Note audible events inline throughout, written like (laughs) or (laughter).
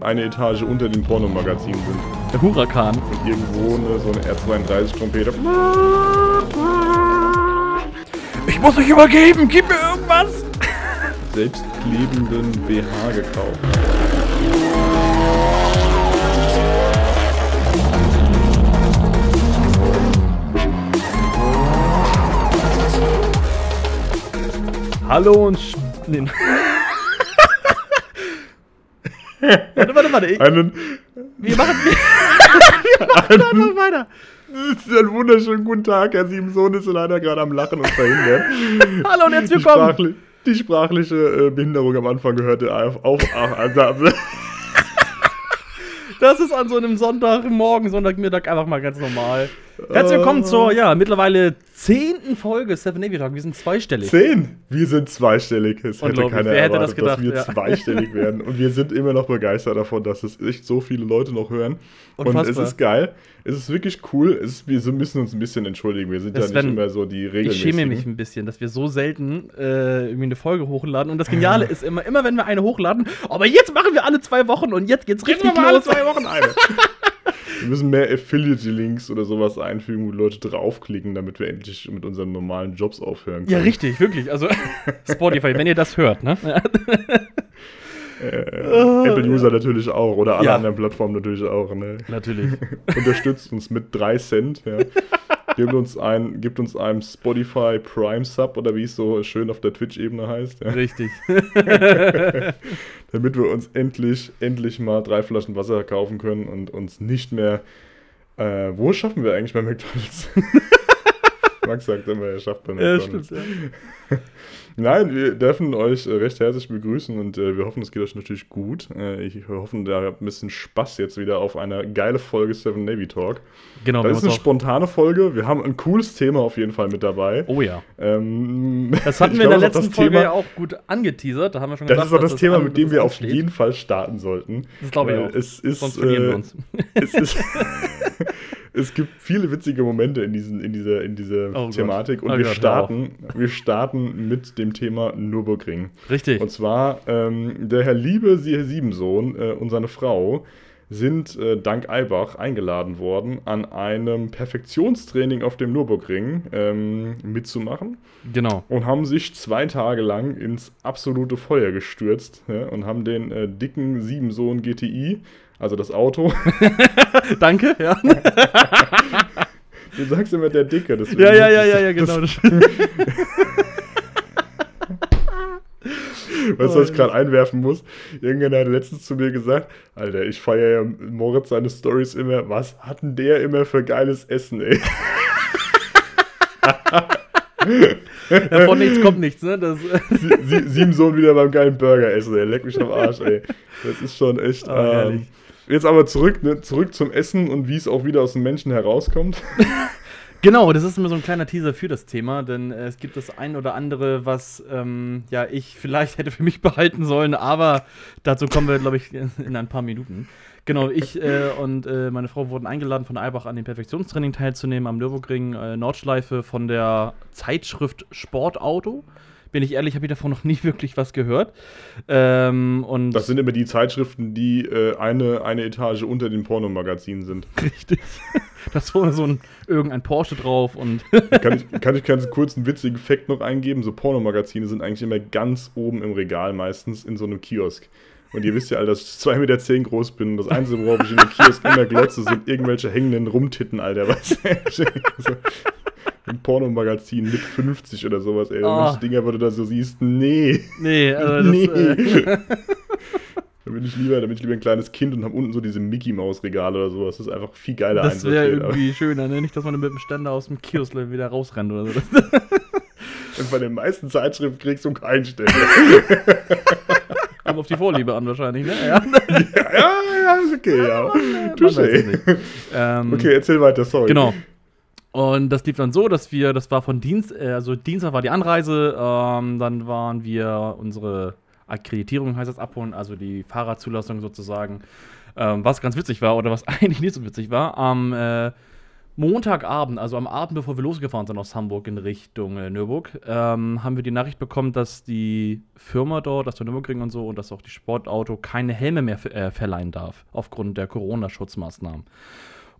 eine Etage unter den Pornomagazinen sind. Der Hurakan. Und irgendwo eine, so eine R32-Trompete. Ich muss mich übergeben, gib mir irgendwas! Selbstklebenden BH gekauft. Hallo und sch nee. (laughs) Warte, warte, warte. Ich, Einen, wir machen, wir machen einfach weiter. einen wunderschönen guten Tag. Herr Siebensohn ist leider gerade am Lachen und verhindert. (laughs) Hallo und herzlich willkommen. sprachli die sprachliche äh, Behinderung am Anfang gehörte auf. auf, auf also, Das ist an so einem Sonntagmorgen, Sonntagmittag einfach mal ganz normal. Herzlich willkommen zur, ja, mittlerweile zehnten Folge Seven Navy Talk. Wir sind zweistellig. Zehn! Wir sind zweistellig. Es hätte keiner Wer hätte erwartet, das gedacht, dass wir ja. zweistellig (laughs) werden. Und wir sind immer noch begeistert davon, dass es echt so viele Leute noch hören. Und es Unfassbar. ist geil. Es ist wirklich cool. Es ist, wir müssen uns ein bisschen entschuldigen. Wir sind Das ja nicht immer so die Ich regelmäßigen. schäme mich ein bisschen, dass wir so selten äh, irgendwie eine Folge hochladen. Und das Geniale ist immer, immer wenn wir eine hochladen, aber jetzt machen wir alle zwei Wochen und jetzt geht's richtig Jetzt machen wir alle los. zwei Wochen eine. (laughs) wir müssen mehr Affiliate-Links oder sowas einfügen, wo die Leute draufklicken, damit wir endlich mit unseren normalen Jobs aufhören können. Ja, richtig, wirklich. Also (laughs) Spotify, wenn ihr das hört, ne? (laughs) Äh, Apple-User natürlich auch oder alle Ja. anderen Plattformen natürlich auch. Ne? Natürlich. (laughs) Unterstützt uns mit 3 Cent. Ja. Gebt uns, ein, gebt uns einen Spotify Prime Sub oder wie es so schön auf der Twitch-Ebene heißt. Ja. Richtig. (laughs) (laughs) Damit wir uns endlich, endlich mal drei Flaschen Wasser kaufen können und uns nicht mehr. Äh, wo schaffen wir eigentlich bei McDonalds? Max sagt immer, er schafft bei Ja, McDonalds. stimmt, ja. Nein, wir dürfen euch äh, recht herzlich begrüßen und äh, wir hoffen, es geht euch natürlich gut. Äh, ich hoffe, ihr habt ein bisschen Spaß jetzt wieder auf eine geile Folge Seven Navy Talk. Genau, Das ist eine auch, spontane Folge. Wir haben ein cooles Thema auf jeden Fall mit dabei. Oh ja. Ähm, Das (laughs) hatten wir in der das letzten Folge Thema, ja auch gut angeteasert. Da haben wir schon Das gesagt, ist doch das dass Thema, mit dem wir das auf jeden Fall starten sollten. Das glaube ich Weil auch. Es ist, Sonst verlieren äh, wir uns. es ist (laughs) (laughs) es gibt viele witzige Momente in, diesen, in dieser, in dieser Oh Gott. Thematik und Oh wir, Gott, starten, wir starten mit dem Thema Nürburgring. Richtig. Und zwar ähm, der Herr Liebe, Sie Herr Siebensohn äh, und seine Frau sind äh, dank Eibach eingeladen worden, an einem Perfektionstraining auf dem Nürburgring ähm, mitzumachen Genau. und haben sich zwei Tage lang ins absolute Feuer gestürzt ja, und haben den äh, dicken Siebensohn GTI, also das Auto, (laughs) (laughs) Danke, ja. (laughs) du sagst immer der Dicke, deswegen Ja, ja, ja, ja, ja, genau. Das, Weißt du, was ich gerade einwerfen muss? Irgendeiner hat letztens zu mir gesagt, Alter, ich feiere ja Moritz seine Stories immer. Was hat denn der immer für geiles Essen, ey? ja, von nichts kommt nichts, ne? Das, Sie, sie, sieben Sohn wieder beim geilen Burger essen, ey. Leck mich am Arsch, ey. Das ist schon echt. Ah, ähm. Jetzt aber zurück, ne? Zurück zum Essen und wie es auch wieder aus dem Menschen herauskommt. (laughs) Genau, das ist immer so ein kleiner Teaser für das Thema, denn äh, es gibt das ein oder andere, was ähm, ja ich vielleicht hätte für mich behalten sollen, aber dazu kommen wir, glaube ich, in, in ein paar Minuten. Genau, ich äh, und äh, meine Frau wurden eingeladen von Eibach an dem Perfektionstraining teilzunehmen am Nürburgring äh, Nordschleife von der Zeitschrift Sportauto. Bin ich ehrlich, habe ich davon noch nie (laughs) wirklich was gehört. Ähm, und Das sind immer die Zeitschriften, die äh, eine, eine Etage unter den Pornomagazinen sind. (laughs) richtig. Das war so ein irgendein Porsche drauf und (laughs) Kann ich, kann ich ganz kurz einen witzigen Fact noch eingeben? So Pornomagazine sind eigentlich immer ganz oben im Regal, meistens in so einem Kiosk. Und ihr wisst ja alle, dass ich 2,10 Meter groß bin. Und das Einzige, worauf ich in dem Kiosk immer glotze, sind irgendwelche hängenden Rumtitten, Alter. Was? so, ein Pornomagazin mit 50 oder sowas, ey. Ah. Manche Dinger, wo du da so siehst, nee. nee, also das, nee. äh, (laughs) da bin ich lieber, da bin ich lieber ein kleines Kind und habe unten so diese Mickey-Maus-Regale oder sowas. Das ist einfach viel geiler Das wäre aber- irgendwie schöner, ne? Nicht, dass man mit dem Ständer aus dem Kiosk wieder rausrennt oder so. (laughs) (laughs) Und bei den meisten Zeitschriften kriegst du keinen Ständer. Kommt auf die Vorliebe an wahrscheinlich, ne? Ja. ja, ja, ist okay, ja. Man es Touché. nicht. Ähm, Okay, erzähl weiter, sorry. Genau. Und das lief dann so, dass wir, das war von Dienst, äh, also Dienstag war die Anreise, ähm, dann waren wir unsere Akkreditierung, heißt das, abholen, also die Fahrradzulassung sozusagen. Ähm, was ganz witzig war oder was (laughs) eigentlich nicht so witzig war, am äh, Montagabend, also am Abend, bevor wir losgefahren sind aus Hamburg in Richtung äh, Nürburg, ähm, haben wir die Nachricht bekommen, dass die Firma dort, dass der Nürburgring und so und dass auch die Sportauto keine Helme mehr äh, verleihen darf, aufgrund der Corona-Schutzmaßnahmen.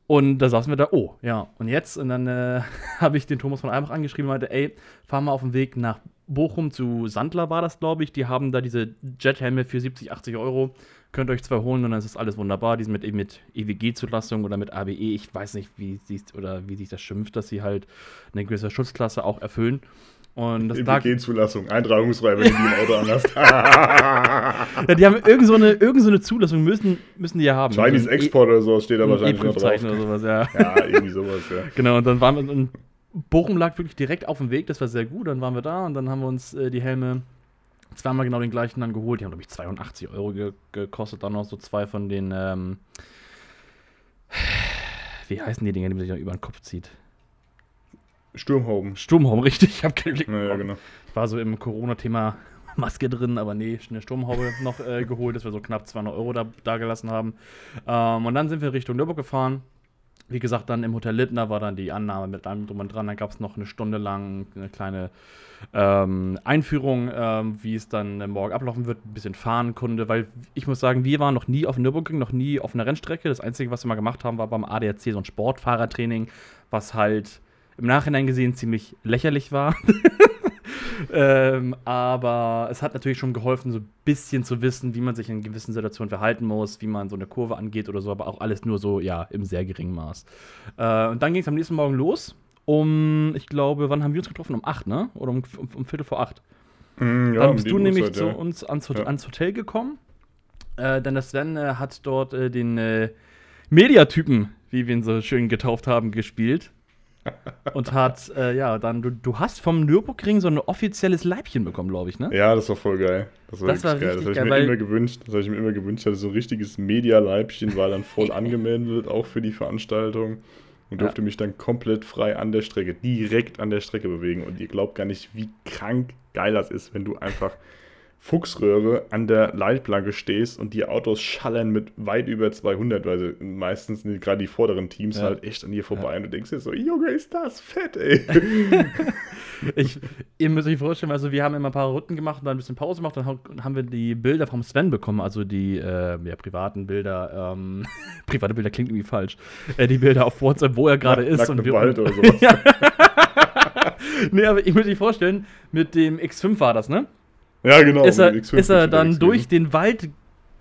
Und da saßen wir da, oh, ja, und jetzt? Und dann äh, (laughs) habe ich den Thomas von Albach angeschrieben und meinte, ey, fahr mal auf den Weg nach Bochum zu Sandler war das, glaube ich. Die haben da diese Jethelme für 70, 80 Euro. Könnt euch zwei holen und dann ist alles wunderbar. Die sind mit, mit EWG-Zulassung oder mit ABE. Ich weiß nicht, wie, oder wie sich das schimpft, dass sie halt eine gewisse Schutzklasse auch erfüllen. Und das EWG-Zulassung, eintragungsfrei, wenn du die im Auto anhast. (laughs) (laughs) ja, die haben irgend so, eine, irgend so eine Zulassung, müssen, müssen die ja haben. Chinese so Export oder so steht da wahrscheinlich noch drauf. oder sowas, ja. (laughs) Ja, irgendwie sowas, ja. Genau, und dann waren wir, und Bochum lag wirklich direkt auf dem Weg, das war sehr gut. Dann waren wir da und dann haben wir uns äh, die Helme zweimal genau den gleichen dann geholt. Die haben, glaube ich, 82 Euro ge gekostet. Dann noch so zwei von den, ähm, (sighs) wie heißen die Dinger, die man sich noch über den Kopf zieht? Sturmhauben. Sturmhauben, richtig. Ich habe keinen Blick. Ja, genau. War so im Corona-Thema (laughs) Maske drin, aber nee, eine Sturmhaube (laughs) noch äh, geholt, dass wir so knapp 200 Euro da, da gelassen haben. Ähm, und dann sind wir Richtung Nürburg gefahren wie gesagt, dann im Hotel Littner war dann die Annahme mit allem drum und dran. Dann gab es noch eine Stunde lang eine kleine ähm, Einführung, ähm, wie es dann morgen ablaufen wird. Ein bisschen Fahrenkunde, weil ich muss sagen, wir waren noch nie auf Nürburgring, noch nie auf einer Rennstrecke. Das Einzige, was wir mal gemacht haben, war beim ADAC so ein Sportfahrertraining, was halt im Nachhinein gesehen ziemlich lächerlich war. (laughs) ähm, aber es hat natürlich schon geholfen, so ein bisschen zu wissen, wie man sich in gewissen Situationen verhalten muss, wie man so eine Kurve angeht oder so, aber auch alles nur so, ja, im sehr geringen Maß. Äh, und dann ging es am nächsten Morgen los. Um, ich glaube, wann haben wir uns getroffen? Um 8, ne? Oder um, um, um Viertel vor 8. Mm, ja, dann bist du nämlich Uhrzeit, zu ja. uns ans, Hot Ja. ans Hotel gekommen. Äh, denn das Sven äh, hat dort äh, den äh, Mediatypen, wie wir ihn so schön getauft haben, gespielt. Und hat, äh, ja, dann, du, du hast vom Nürburgring so ein offizielles Leibchen bekommen, glaube ich, ne? Ja, das war voll geil. Das war Das war geil. Das habe ich mir immer gewünscht. Das habe ich mir immer gewünscht. Ich hatte so ein richtiges Media-Leibchen, war dann voll (laughs) angemeldet, auch für die Veranstaltung. Und Ja. durfte mich dann komplett frei an der Strecke, direkt an der Strecke bewegen. Und ihr glaubt gar nicht, wie krank geil das ist, wenn du einfach Fuchsröhre an der Leitplanke stehst und die Autos schallern mit weit über 200, weil meistens sind gerade die vorderen Teams Ja. halt echt an dir vorbei und du denkst dir so, Junge, ist das fett, ey. (laughs) Ich, ihr müsst euch vorstellen, also wir haben immer ein paar Runden gemacht und dann ein bisschen Pause gemacht, dann ha- haben wir die Bilder vom Sven bekommen, also die äh, ja, privaten Bilder, ähm, (laughs) private Bilder klingt irgendwie falsch, äh, die Bilder auf WhatsApp, wo er gerade ist. Und wir, Wald oder (laughs) sowas. ja. nee, aber ich muss euch vorstellen, mit dem X5 war das, ne? Ja, genau. ist er, mit X5 ist er dann durch gewesen. den Wald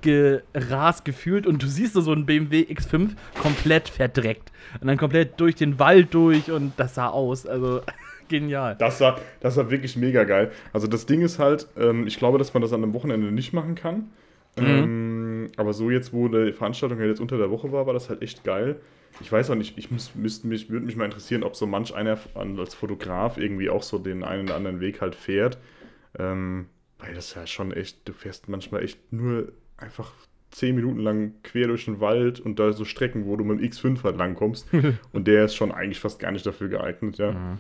gerast gefühlt und du siehst so einen BMW X5 komplett verdreckt. Und dann komplett durch den Wald durch und das sah aus. Also (laughs) genial. Das war, das war wirklich mega geil. Also das Ding ist halt, ähm, ich glaube, dass man das an einem Wochenende nicht machen kann. Mhm. Ähm, aber so jetzt, wo die Veranstaltung ja jetzt unter der Woche war, war das halt echt geil. Ich weiß auch nicht, ich muss, müsste mich, würde mich mal interessieren, ob so manch einer als Fotograf irgendwie auch so den einen oder anderen Weg halt fährt. Ähm, weil das ja schon echt, du fährst manchmal echt nur einfach zehn Minuten lang quer durch den Wald und da so Strecken, wo du mit dem X5 halt langkommst. (laughs) und der ist schon eigentlich fast gar nicht dafür geeignet, ja. Mhm.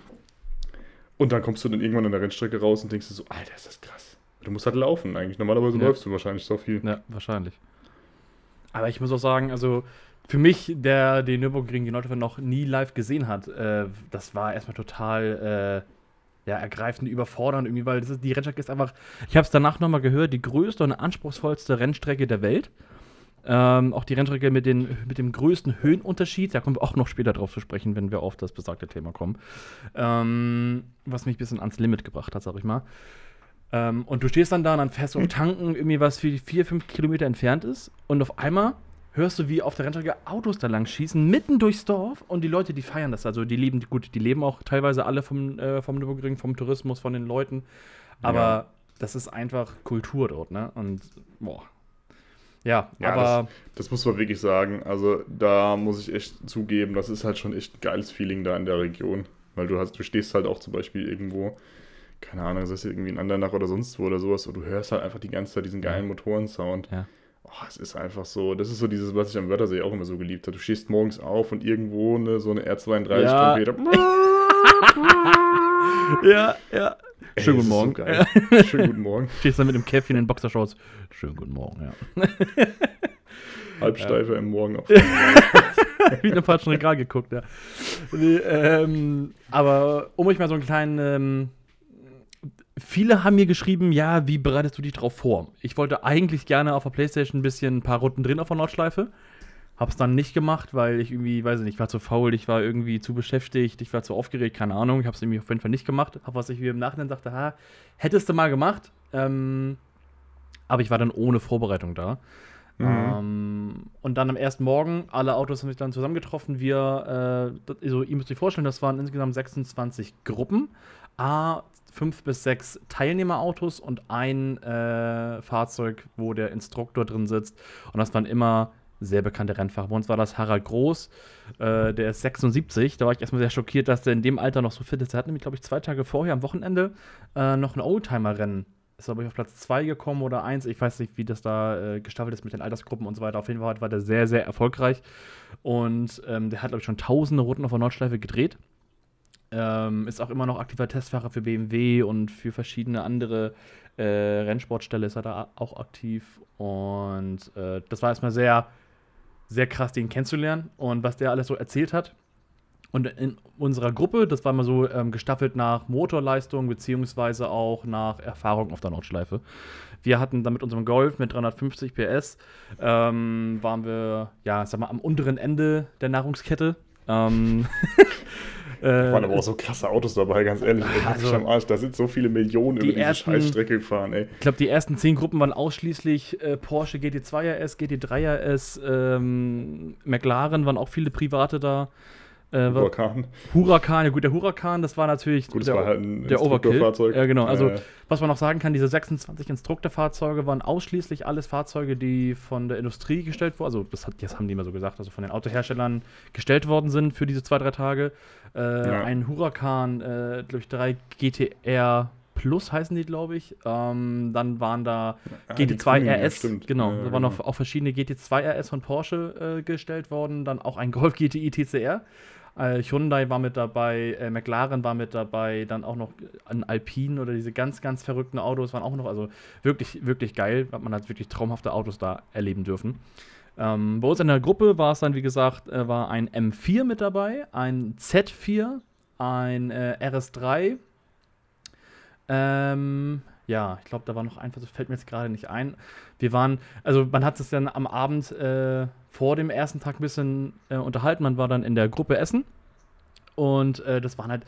Und dann kommst du dann irgendwann an der Rennstrecke raus und denkst dir so, Alter, ist das krass. Du musst halt laufen eigentlich. Normalerweise Ja. läufst du wahrscheinlich so viel. Ja, wahrscheinlich. Aber ich muss auch sagen, also für mich, der den Nürburgring die Nordhöfer noch nie live gesehen hat, äh, das war erstmal total äh, ja, ergreifend, überfordernd irgendwie, weil das ist, die Rennstrecke ist einfach, ich habe es danach nochmal gehört, die größte und anspruchsvollste Rennstrecke der Welt. Ähm, auch die Rennstrecke mit, den, mit dem größten Höhenunterschied, da kommen wir auch noch später drauf zu sprechen, wenn wir auf das besagte Thema kommen. Ähm, was mich ein bisschen ans Limit gebracht hat, sag ich mal. Ähm, und du stehst dann da und dann fährst du auf Tanken, irgendwie was für vier, fünf Kilometer entfernt ist. Und auf einmal hörst du, wie auf der Rennstrecke Autos da lang schießen, mitten durchs Dorf. Und die Leute, die feiern das. Also die leben, gut, die leben auch teilweise alle vom, äh, vom Nürburgring, vom Tourismus, von den Leuten. Aber Ja. das ist einfach Kultur dort, ne? Und boah. Ja, Ja, aber Das muss man wirklich sagen. Also da muss ich echt zugeben, das ist halt schon echt ein geiles Feeling da in der Region. Weil du hast, du stehst halt auch zum Beispiel irgendwo, keine Ahnung, das ist irgendwie in Andernach oder sonst wo oder sowas, und du hörst halt einfach die ganze Zeit diesen geilen Motorensound. Ja. Oh, es ist einfach so, das ist so dieses, was ich am Wörthersee auch immer so geliebt habe. Du stehst morgens auf und irgendwo ne, so eine R32 Ja. (laughs) Ja, ja. Ey, Schönen guten so Morgen. geil. (laughs) Schönen guten Morgen. Stehst dann mit dem Käffchen in Boxershorts. Schönen guten Morgen, ja. (laughs) Halbsteifer im Morgen auf. Wie in einem falschen Regal geguckt, ja. Nee, ähm, aber um euch mal so einen kleinen. Ähm, viele haben mir geschrieben, ja, wie bereitest du dich drauf vor? Ich wollte eigentlich gerne auf der Playstation ein bisschen ein paar Runden drin auf der Nordschleife. Hab's dann nicht gemacht, weil ich irgendwie, weiß ich nicht, ich war zu faul, ich war irgendwie zu beschäftigt, ich war zu aufgeregt, keine Ahnung. Ich hab's irgendwie auf jeden Fall nicht gemacht. Hab was ich mir im Nachhinein sagte, ha, hättest du mal gemacht. Ähm, aber ich war dann ohne Vorbereitung da. Mhm. Ähm, und dann am ersten Morgen, alle Autos haben sich dann zusammengetroffen. Wir, äh, also, ihr müsst euch vorstellen, das waren insgesamt 26 Gruppen. A, fünf bis sechs Teilnehmerautos und ein äh, Fahrzeug, wo der Instruktor drin sitzt. Und das waren immer sehr bekannte Rennfahrer. Bei uns war das Harald Groß, äh, der ist 76. Da war ich erstmal sehr schockiert, dass der in dem Alter noch so fit ist. Er hat nämlich, glaube ich, zwei Tage vorher am Wochenende äh, noch ein Oldtimer-Rennen. Ist, glaube ich, auf Platz 2 gekommen oder 1. Ich weiß nicht, wie das da äh, gestaffelt ist mit den Altersgruppen und so weiter. Auf jeden Fall war der sehr, sehr erfolgreich. Und ähm, der hat, glaube ich, schon tausende Routen auf der Nordschleife gedreht. Ähm, ist auch immer noch aktiver Testfahrer für BMW und für verschiedene andere äh, Rennsportstelle ist er da auch aktiv. Und äh, das war erstmal sehr, sehr krass, den kennenzulernen und was der alles so erzählt hat. Und in unserer Gruppe, das war mal so ähm, gestaffelt nach Motorleistung beziehungsweise auch nach Erfahrung auf der Nordschleife. Wir hatten dann mit unserem Golf mit 350 PS, ähm, waren wir, ja, sag mal, am unteren Ende der Nahrungskette. Ähm, (laughs) (laughs) Da waren aber auch so krasse Autos dabei, ganz ehrlich. Also, am Arsch. Da sind so viele Millionen die über diese ersten, Scheißstrecke gefahren, ey. Ich glaube, die ersten zehn Gruppen waren ausschließlich äh, Porsche GT2 RS, GT3 RS, ähm, McLaren waren auch viele Private da. Äh, Huracan. Huracan, ja gut, der Huracan, das war natürlich gut, der, war halt ein der Overkill. Ja, genau. Also, äh. was man noch sagen kann, diese 26 Instruktorfahrzeuge waren ausschließlich alles Fahrzeuge, die von der Industrie gestellt wurden. Also, das, hat, das haben die immer so gesagt, also von den Autoherstellern gestellt worden sind für diese zwei, drei Tage. Äh, ja. Ein Huracan, äh, glaube ich, drei GTR Plus heißen die, glaube ich. Ähm, dann waren da ah, GT2 RS, ja, genau, ja, da waren noch genau. auch verschiedene GT2 RS von Porsche äh, gestellt worden, dann auch ein Golf GTI TCR. Äh, Hyundai war mit dabei, äh, McLaren war mit dabei, dann auch noch ein Alpine oder diese ganz, ganz verrückten Autos waren auch noch, also wirklich, wirklich geil. Man hat wirklich traumhafte Autos da erleben dürfen. Ähm, bei uns in der Gruppe war es dann, wie gesagt, äh, war ein M4 mit dabei, ein Z4, ein äh, RS3. Ähm, ja, ich glaube, da war noch einfach, das fällt mir jetzt gerade nicht ein. Wir waren, also man hat es dann am Abend äh, vor dem ersten Tag ein bisschen äh, unterhalten. Man war dann in der Gruppe Essen. Und äh, das waren halt,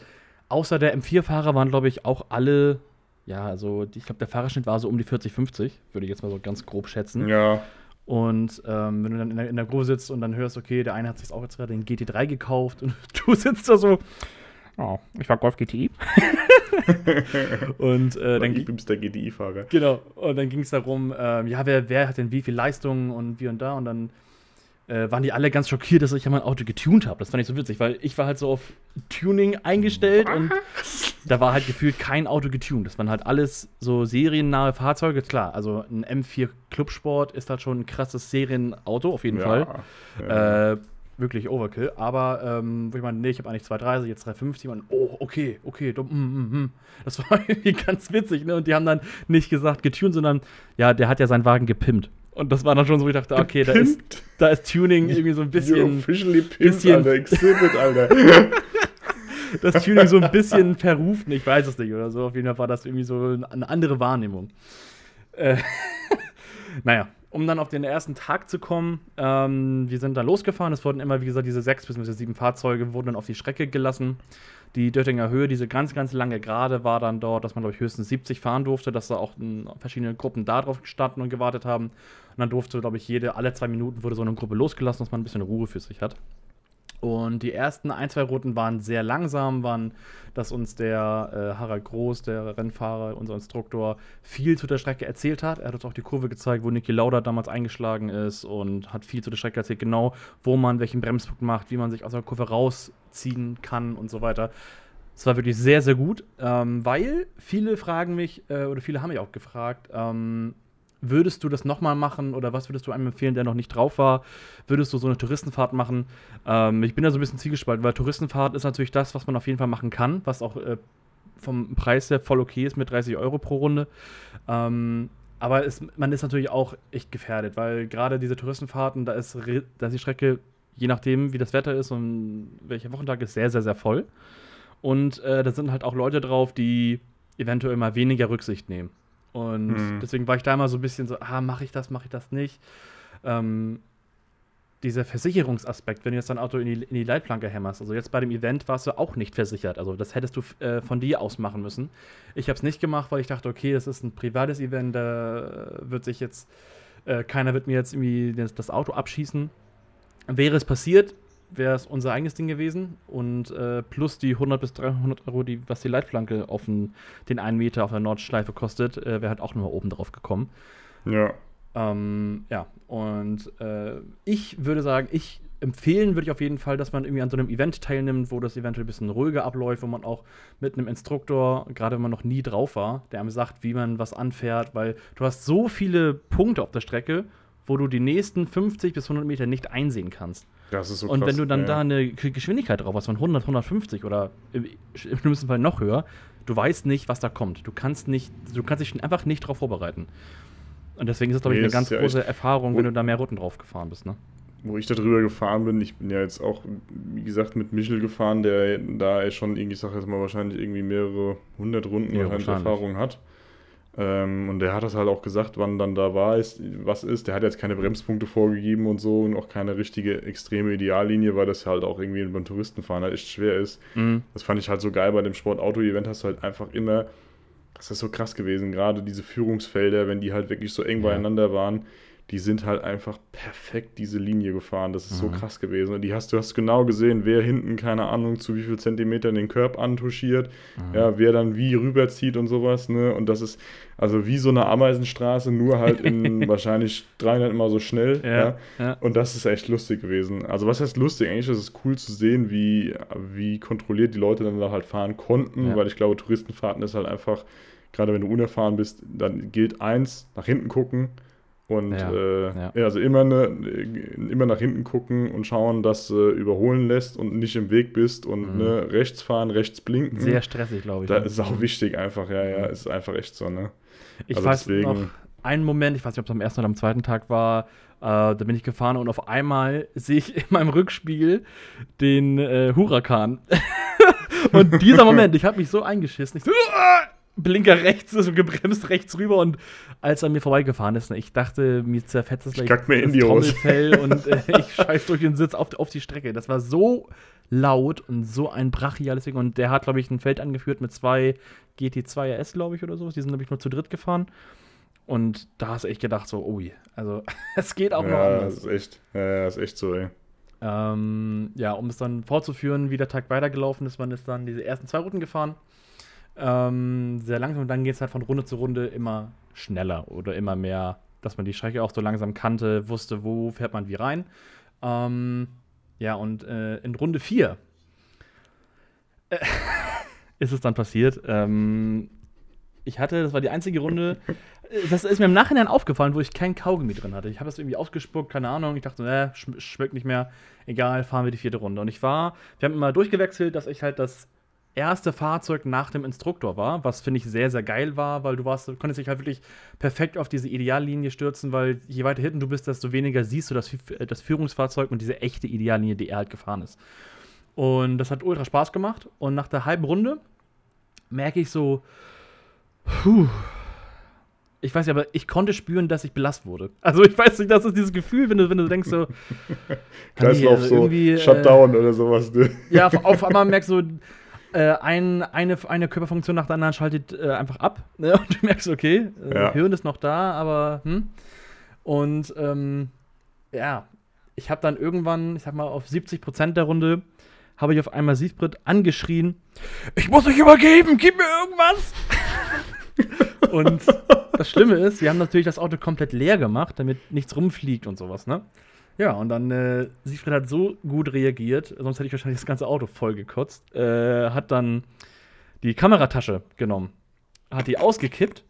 außer der M4-Fahrer waren, glaube ich, auch alle, ja, also ich glaube, der Fahrerschnitt war so um die 40, 50, würde ich jetzt mal so ganz grob schätzen. Ja. Und ähm, wenn du dann in der, in der Gruppe sitzt und dann hörst, okay, der eine hat sich auch jetzt gerade den GT3 gekauft und (laughs) du sitzt da so, oh, ich war Golf GTI. (laughs) und äh, dann bin der GTI-Fahrer. Genau. Und dann ging es darum, äh, ja, wer, wer hat denn wie viel Leistung und wie und da und dann äh, waren die alle ganz schockiert, dass ich ja mein Auto getuned habe. Das fand ich so witzig, weil ich war halt so auf Tuning eingestellt und (laughs) da war halt gefühlt kein Auto getuned. Das waren halt alles so seriennahe Fahrzeuge. Klar, also ein M4 Clubsport ist halt schon ein krasses Serienauto, auf jeden ja, Fall. Ja. Äh, wirklich Overkill. Aber ähm, wo ich meine, nee, ich habe eigentlich 230, jetzt 350 und oh, okay, okay, mm, mm, mm. das (laughs) war irgendwie ganz witzig, ne? Und die haben dann nicht gesagt getuned, sondern ja, der hat ja seinen Wagen gepimpt. Und das war dann schon so, wo ich dachte, okay, da ist, da ist Tuning irgendwie so ein bisschen. You're officially pimped, bisschen, Alter. Exhibit, Alter. (laughs) das Tuning so ein bisschen verrufen, ich weiß es nicht oder so. Auf jeden Fall war das irgendwie so eine andere Wahrnehmung. Äh, (laughs) naja, um dann auf den ersten Tag zu kommen, ähm, wir sind dann losgefahren. Es wurden immer, wie gesagt, diese sechs bis sieben Fahrzeuge wurden dann auf die Strecke gelassen die Döttinger Höhe, diese ganz, ganz lange Gerade war dann dort, dass man, glaube ich, höchstens 70 fahren durfte, dass da auch verschiedene Gruppen da drauf gestanden und gewartet haben. Und dann durfte, glaube ich, jede, alle zwei Minuten wurde so eine Gruppe losgelassen, dass man ein bisschen Ruhe für sich hat. Und die ersten ein, zwei Routen waren sehr langsam, waren, dass uns der äh, Harald Groß, der Rennfahrer, unser Instruktor, viel zu der Strecke erzählt hat. Er hat uns auch die Kurve gezeigt, wo Niki Lauda damals eingeschlagen ist und hat viel zu der Strecke erzählt, genau wo man welchen Bremspunkt macht, wie man sich aus der Kurve rausziehen kann und so weiter. Es war wirklich sehr, sehr gut, ähm, weil viele fragen mich, äh, oder viele haben mich auch gefragt, ähm, Würdest du das nochmal machen oder was würdest du einem empfehlen, der noch nicht drauf war? Würdest du so eine Touristenfahrt machen? Ähm, ich bin da so ein bisschen zielgespalten, weil Touristenfahrt ist natürlich das, was man auf jeden Fall machen kann, was auch äh, vom Preis her voll okay ist mit 30 Euro pro Runde. Ähm, aber es, man ist natürlich auch echt gefährdet, weil gerade diese Touristenfahrten, da ist, da ist die Strecke je nachdem, wie das Wetter ist und welcher Wochentag ist, sehr, sehr, sehr voll. Und äh, da sind halt auch Leute drauf, die eventuell mal weniger Rücksicht nehmen. Und mhm. deswegen war ich da immer so ein bisschen so, ah, mache ich das, mache ich das nicht. Ähm, dieser Versicherungsaspekt, wenn du jetzt dein Auto in die, in die, Leitplanke hämmerst. Also jetzt bei dem Event warst du auch nicht versichert. Also das hättest du äh, von dir aus machen müssen. Ich habe es nicht gemacht, weil ich dachte, okay, das ist ein privates Event, da wird sich jetzt, äh, keiner wird mir jetzt irgendwie das, das, Auto abschießen. Wäre es passiert, wäre es unser eigenes Ding gewesen. Und äh, plus die 100 bis 300 Euro, die, was die Leitplanke auf den, den einen Meter auf der Nordschleife kostet, äh, wäre halt auch nochmal oben drauf gekommen. Ja. Ähm, ja, und äh, ich würde sagen, ich empfehlen würde ich auf jeden Fall, dass man irgendwie an so einem Event teilnimmt, wo das eventuell ein bisschen ruhiger abläuft, wo man auch mit einem Instruktor, gerade wenn man noch nie drauf war, der einem sagt, wie man was anfährt, weil du hast so viele Punkte auf der Strecke, wo du die nächsten 50 bis 100 Meter nicht einsehen kannst. Das ist so Und krass, wenn du dann ja. da eine Geschwindigkeit drauf hast von 100, 150 oder im, im schlimmsten Fall noch höher, du weißt nicht, was da kommt. Du kannst nicht, du kannst dich einfach nicht darauf vorbereiten. Und deswegen ist es, glaube ich, Nee, eine das ganz ja große Erfahrung, wenn du da mehr Runden drauf gefahren bist, ne? wo ich da drüber gefahren bin, ich bin ja jetzt auch, wie gesagt, mit Michel gefahren, der da schon irgendwie, ich sag jetzt mal, wahrscheinlich irgendwie mehrere hundert Runden Ja, wahrscheinlich. Erfahrung hat. Ähm, und der hat das halt auch gesagt, wann dann da war, ist, was ist. Der hat jetzt keine Bremspunkte vorgegeben und so und auch keine richtige extreme Ideallinie, weil das halt auch irgendwie beim Touristenfahren halt echt schwer ist. Mhm. Das fand ich halt so geil bei dem Sport-Auto-Event, hast du halt einfach immer, das ist so krass gewesen, gerade diese Führungsfelder, wenn die halt wirklich so eng Ja. beieinander waren, die sind halt einfach perfekt diese Linie gefahren. Das ist so Mhm. krass gewesen. Und die hast, du hast genau gesehen, wer hinten, keine Ahnung, zu wie viel Zentimetern den Körb antuschiert, Mhm. ja, wer dann wie rüberzieht und sowas, ne? Und das ist also wie so eine Ameisenstraße, nur halt in (laughs) wahrscheinlich 300 Mal so schnell, ja. Ja, ja. Und das ist echt lustig gewesen. Also was heißt lustig? Eigentlich ist es cool zu sehen, wie, wie kontrolliert die Leute dann da halt fahren konnten, Ja. weil ich glaube, Touristenfahrten ist halt einfach, gerade wenn du unerfahren bist, dann gilt eins, nach hinten gucken und Ja, äh, ja. ja, also immer, ne, immer nach hinten gucken und schauen, dass du überholen lässt und nicht im Weg bist und Mhm. ne, rechts fahren, rechts blinken. Sehr stressig, glaube ich. das ne? ist auch wichtig einfach, ja, ja, ist einfach echt so, ne? Ich also weiß deswegen- noch einen Moment, ich weiß nicht, ob es am ersten oder am zweiten Tag war, äh, da bin ich gefahren und auf einmal sehe ich in meinem Rückspiegel den äh, Huracan. (laughs) und dieser (laughs) Moment, ich habe mich so eingeschissen. Ich so! (laughs) Blinker rechts, so gebremst rechts rüber und als er mir vorbeigefahren ist, ne, ich dachte, mir zerfetzt es gleich kack mir in das. Trommelfell (laughs) und äh, ich scheiß durch den Sitz auf, auf die Strecke. Das war so laut und so ein brachiales Ding. Und der hat, glaube ich, ein Feld angeführt mit zwei GT2 RS, glaube ich, oder so. Die sind, glaube ich, nur zu dritt gefahren. Und da hast du echt gedacht, so, ui, also (laughs) es geht auch noch ja, das anders. ist echt, ja, das ist echt so, ey. Ähm, ja, um es dann fortzuführen, wie der Tag weitergelaufen ist, man ist dann diese ersten zwei Routen gefahren. Ähm, sehr langsam und dann geht es halt von Runde zu Runde immer schneller oder immer mehr, dass man die Strecke auch so langsam kannte, wusste, wo fährt man wie rein. Ähm, ja, und äh, in Runde 4 äh, (laughs) ist es dann passiert. Ähm, ich hatte, das war die einzige Runde, das ist mir im Nachhinein aufgefallen, wo ich kein Kaugummi drin hatte. Ich habe das irgendwie ausgespuckt, keine Ahnung. Ich dachte, schm schmeckt nicht mehr. Egal, fahren wir die vierte Runde. Und ich war, wir haben immer durchgewechselt, dass ich halt das erste Fahrzeug nach dem Instruktor war, was finde ich sehr, sehr geil war, weil du warst, du konntest dich halt wirklich perfekt auf diese Ideallinie stürzen, weil je weiter hinten du bist, desto weniger siehst du das, Fü- das Führungsfahrzeug und diese echte Ideallinie, die er halt gefahren ist. Und das hat ultra Spaß gemacht. Und nach der halben Runde merke ich so, puh, ich weiß nicht, aber ich konnte spüren, dass ich belastet wurde. (laughs) Also ich weiß nicht, das ist dieses Gefühl, wenn du, wenn du denkst so, (laughs) Kreislauf also so, irgendwie, äh, Shutdown oder sowas, ne? ja, auf, auf einmal merkst du, äh, ein, eine, eine Körperfunktion nach der anderen schaltet äh, einfach ab. Ne? (laughs) Und du merkst, okay, äh, Ja. Hirn ist noch da, aber hm. Und ähm, ja, ich habe dann irgendwann, ich sag mal, auf 70 Prozent der Runde habe ich auf einmal Siegfried angeschrien, ich muss mich übergeben, gib mir irgendwas. (laughs) und das Schlimme ist, wir haben natürlich das Auto komplett leer gemacht, damit nichts rumfliegt und sowas, ne? Ja, und dann, äh, Siegfried hat so gut reagiert, sonst hätte ich wahrscheinlich das ganze Auto voll gekotzt, äh, hat dann die Kameratasche genommen, hat die ausgekippt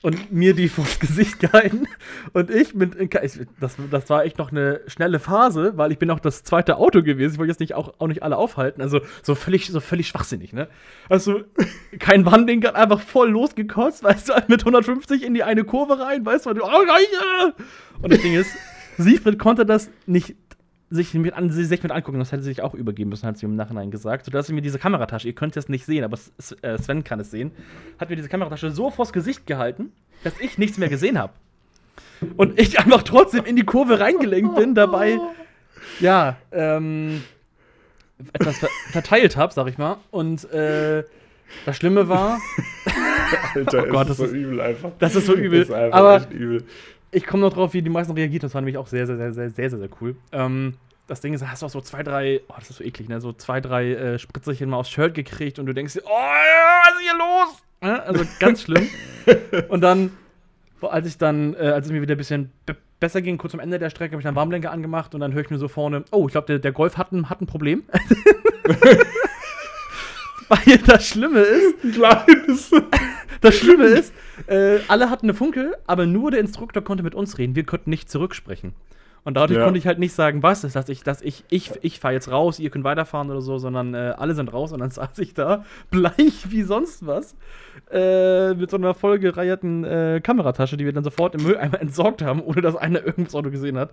und mir die (laughs) vors Gesicht gehalten. Und ich ich- das, das war echt noch eine schnelle Phase, weil ich bin auch das zweite Auto gewesen. Ich wollte jetzt nicht auch, auch nicht alle aufhalten. Also so völlig, so völlig schwachsinnig, ne? Also kein Warnblinker, einfach voll losgekotzt, weißt du, mit 150 in die eine Kurve rein, weißt du, und, oh, das Ding ist, Siegfried konnte das nicht sich mit, an, sich mit angucken, das hätte sie sich auch übergeben müssen, hat sie im Nachhinein gesagt. Sodass sie mir diese Kameratasche, ihr könnt es nicht sehen, aber äh, Sven kann es sehen, hat mir diese Kameratasche so vors Gesicht gehalten, dass ich nichts mehr gesehen habe. Und ich einfach trotzdem in die Kurve reingelenkt bin, dabei, ja, ähm, etwas ver verteilt habe, sag ich mal. Und äh, das Schlimme war. (laughs) Alter, (laughs) Oh Gott, ist das so ist- übel einfach. das ist so übel. Das ist einfach Aber- echt übel. Ich komme noch drauf, wie die meisten reagiert. Das war nämlich auch sehr, sehr, sehr, sehr, sehr, sehr, sehr cool. Ähm, das Ding ist, hast du auch so zwei, drei, oh, das ist so eklig, ne? So zwei, drei äh, Spritzerchen mal aufs Shirt gekriegt und du denkst dir, oh, was ist hier los? Ja, also ganz schlimm. (laughs) und dann, als ich dann, äh, als es mir wieder ein bisschen be besser ging, kurz am Ende der Strecke, habe ich dann Warmlenker angemacht und dann höre ich nur so vorne, oh, ich glaube, der, der Golf hat ein, hat ein Problem. (laughs) (laughs) Weil das Schlimme ist, Kleines. Das Schlimme (laughs) ist, äh, alle hatten eine Funke, aber nur der Instruktor konnte mit uns reden. Wir konnten nicht zurücksprechen. Und dadurch Ja. konnte ich halt nicht sagen, was ist, dass ich, dass ich, ich, ich fahre jetzt raus, ihr könnt weiterfahren oder so, sondern äh, alle sind raus und dann (laughs) saß ich da, bleich wie sonst was, äh, mit so einer vollgereierten äh, Kameratasche, die wir dann sofort im Mülleimer entsorgt haben, ohne dass einer irgendwas Auto gesehen hat.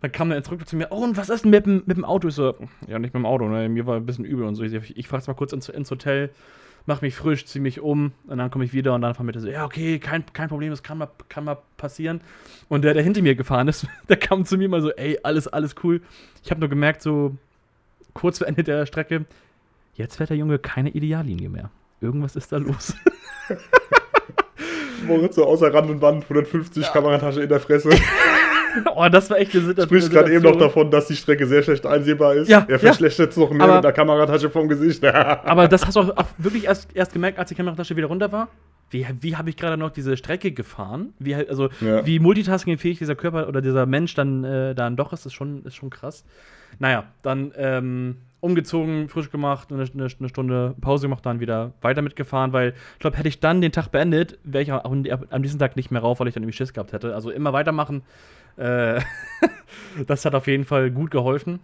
Dann kam der Instruktor zu mir, oh, und was ist denn mit dem, mit dem Auto? Ich so, ja, nicht mit dem Auto, ne? mir war ein bisschen übel und so. Ich, ich, ich fahr jetzt mal kurz ins, ins Hotel, mach mich frisch, zieh mich um und dann komme ich wieder und dann fahren wir so, ja, okay, kein, kein Problem, das kann mal, kann mal passieren. Und der, der hinter mir gefahren ist, (laughs) der kam zu mir mal so, ey, alles, alles cool. Ich habe nur gemerkt, so kurz vor Ende der Strecke, jetzt fährt der Junge keine Ideallinie mehr. Irgendwas ist da los. (laughs) Moritz so außer Rand und Band, 150 Kameratasche in der Fresse. (laughs) (laughs) oh, das war echt eine Situ- Spricht gerade eben noch Situation. davon, dass die Strecke sehr schlecht einsehbar ist. Ja, er ja. verschlechtert es noch mehr Aber- mit der Kameratasche vom Gesicht. (laughs) Aber das hast du auch, auch wirklich erst, erst gemerkt, als die Kameratasche wieder runter war. Wie, wie habe ich gerade noch diese Strecke gefahren? Wie, halt- also, Ja. wie multitaskingfähig dieser Körper oder dieser Mensch dann, äh, dann doch ist, ist schon, ist schon krass. Naja, dann ähm, umgezogen, frisch gemacht, eine, eine, Stunde Pause gemacht, dann wieder weiter mitgefahren, weil ich glaube, hätte ich dann den Tag beendet, wäre ich auch am, am nächsten Tag nicht mehr rauf, weil ich dann irgendwie Schiss gehabt hätte. Also immer weitermachen. Äh, (laughs) das hat auf jeden Fall gut geholfen.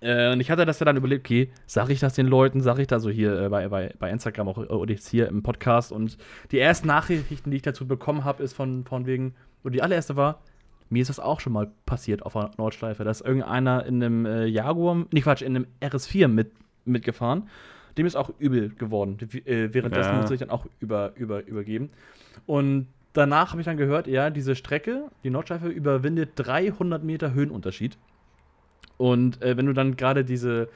Äh, und ich hatte das ja dann überlegt, okay, sag ich das den Leuten, sag ich das so hier äh, bei, bei, bei Instagram auch, oder jetzt hier im Podcast. Und die ersten Nachrichten, die ich dazu bekommen habe, ist von, von wegen, oder die allererste war, mir ist das auch schon mal passiert auf der Nordschleife, dass irgendeiner in einem äh, Jaguar, nicht Quatsch, in einem RS4 mit, mitgefahren. Dem ist auch übel geworden. Äh, währenddessen Ja. musste ich dann auch über, über, übergeben. Und danach habe ich dann gehört, ja, diese Strecke, die Nordschleife, überwindet 300 Meter Höhenunterschied. Und äh, wenn du dann gerade diese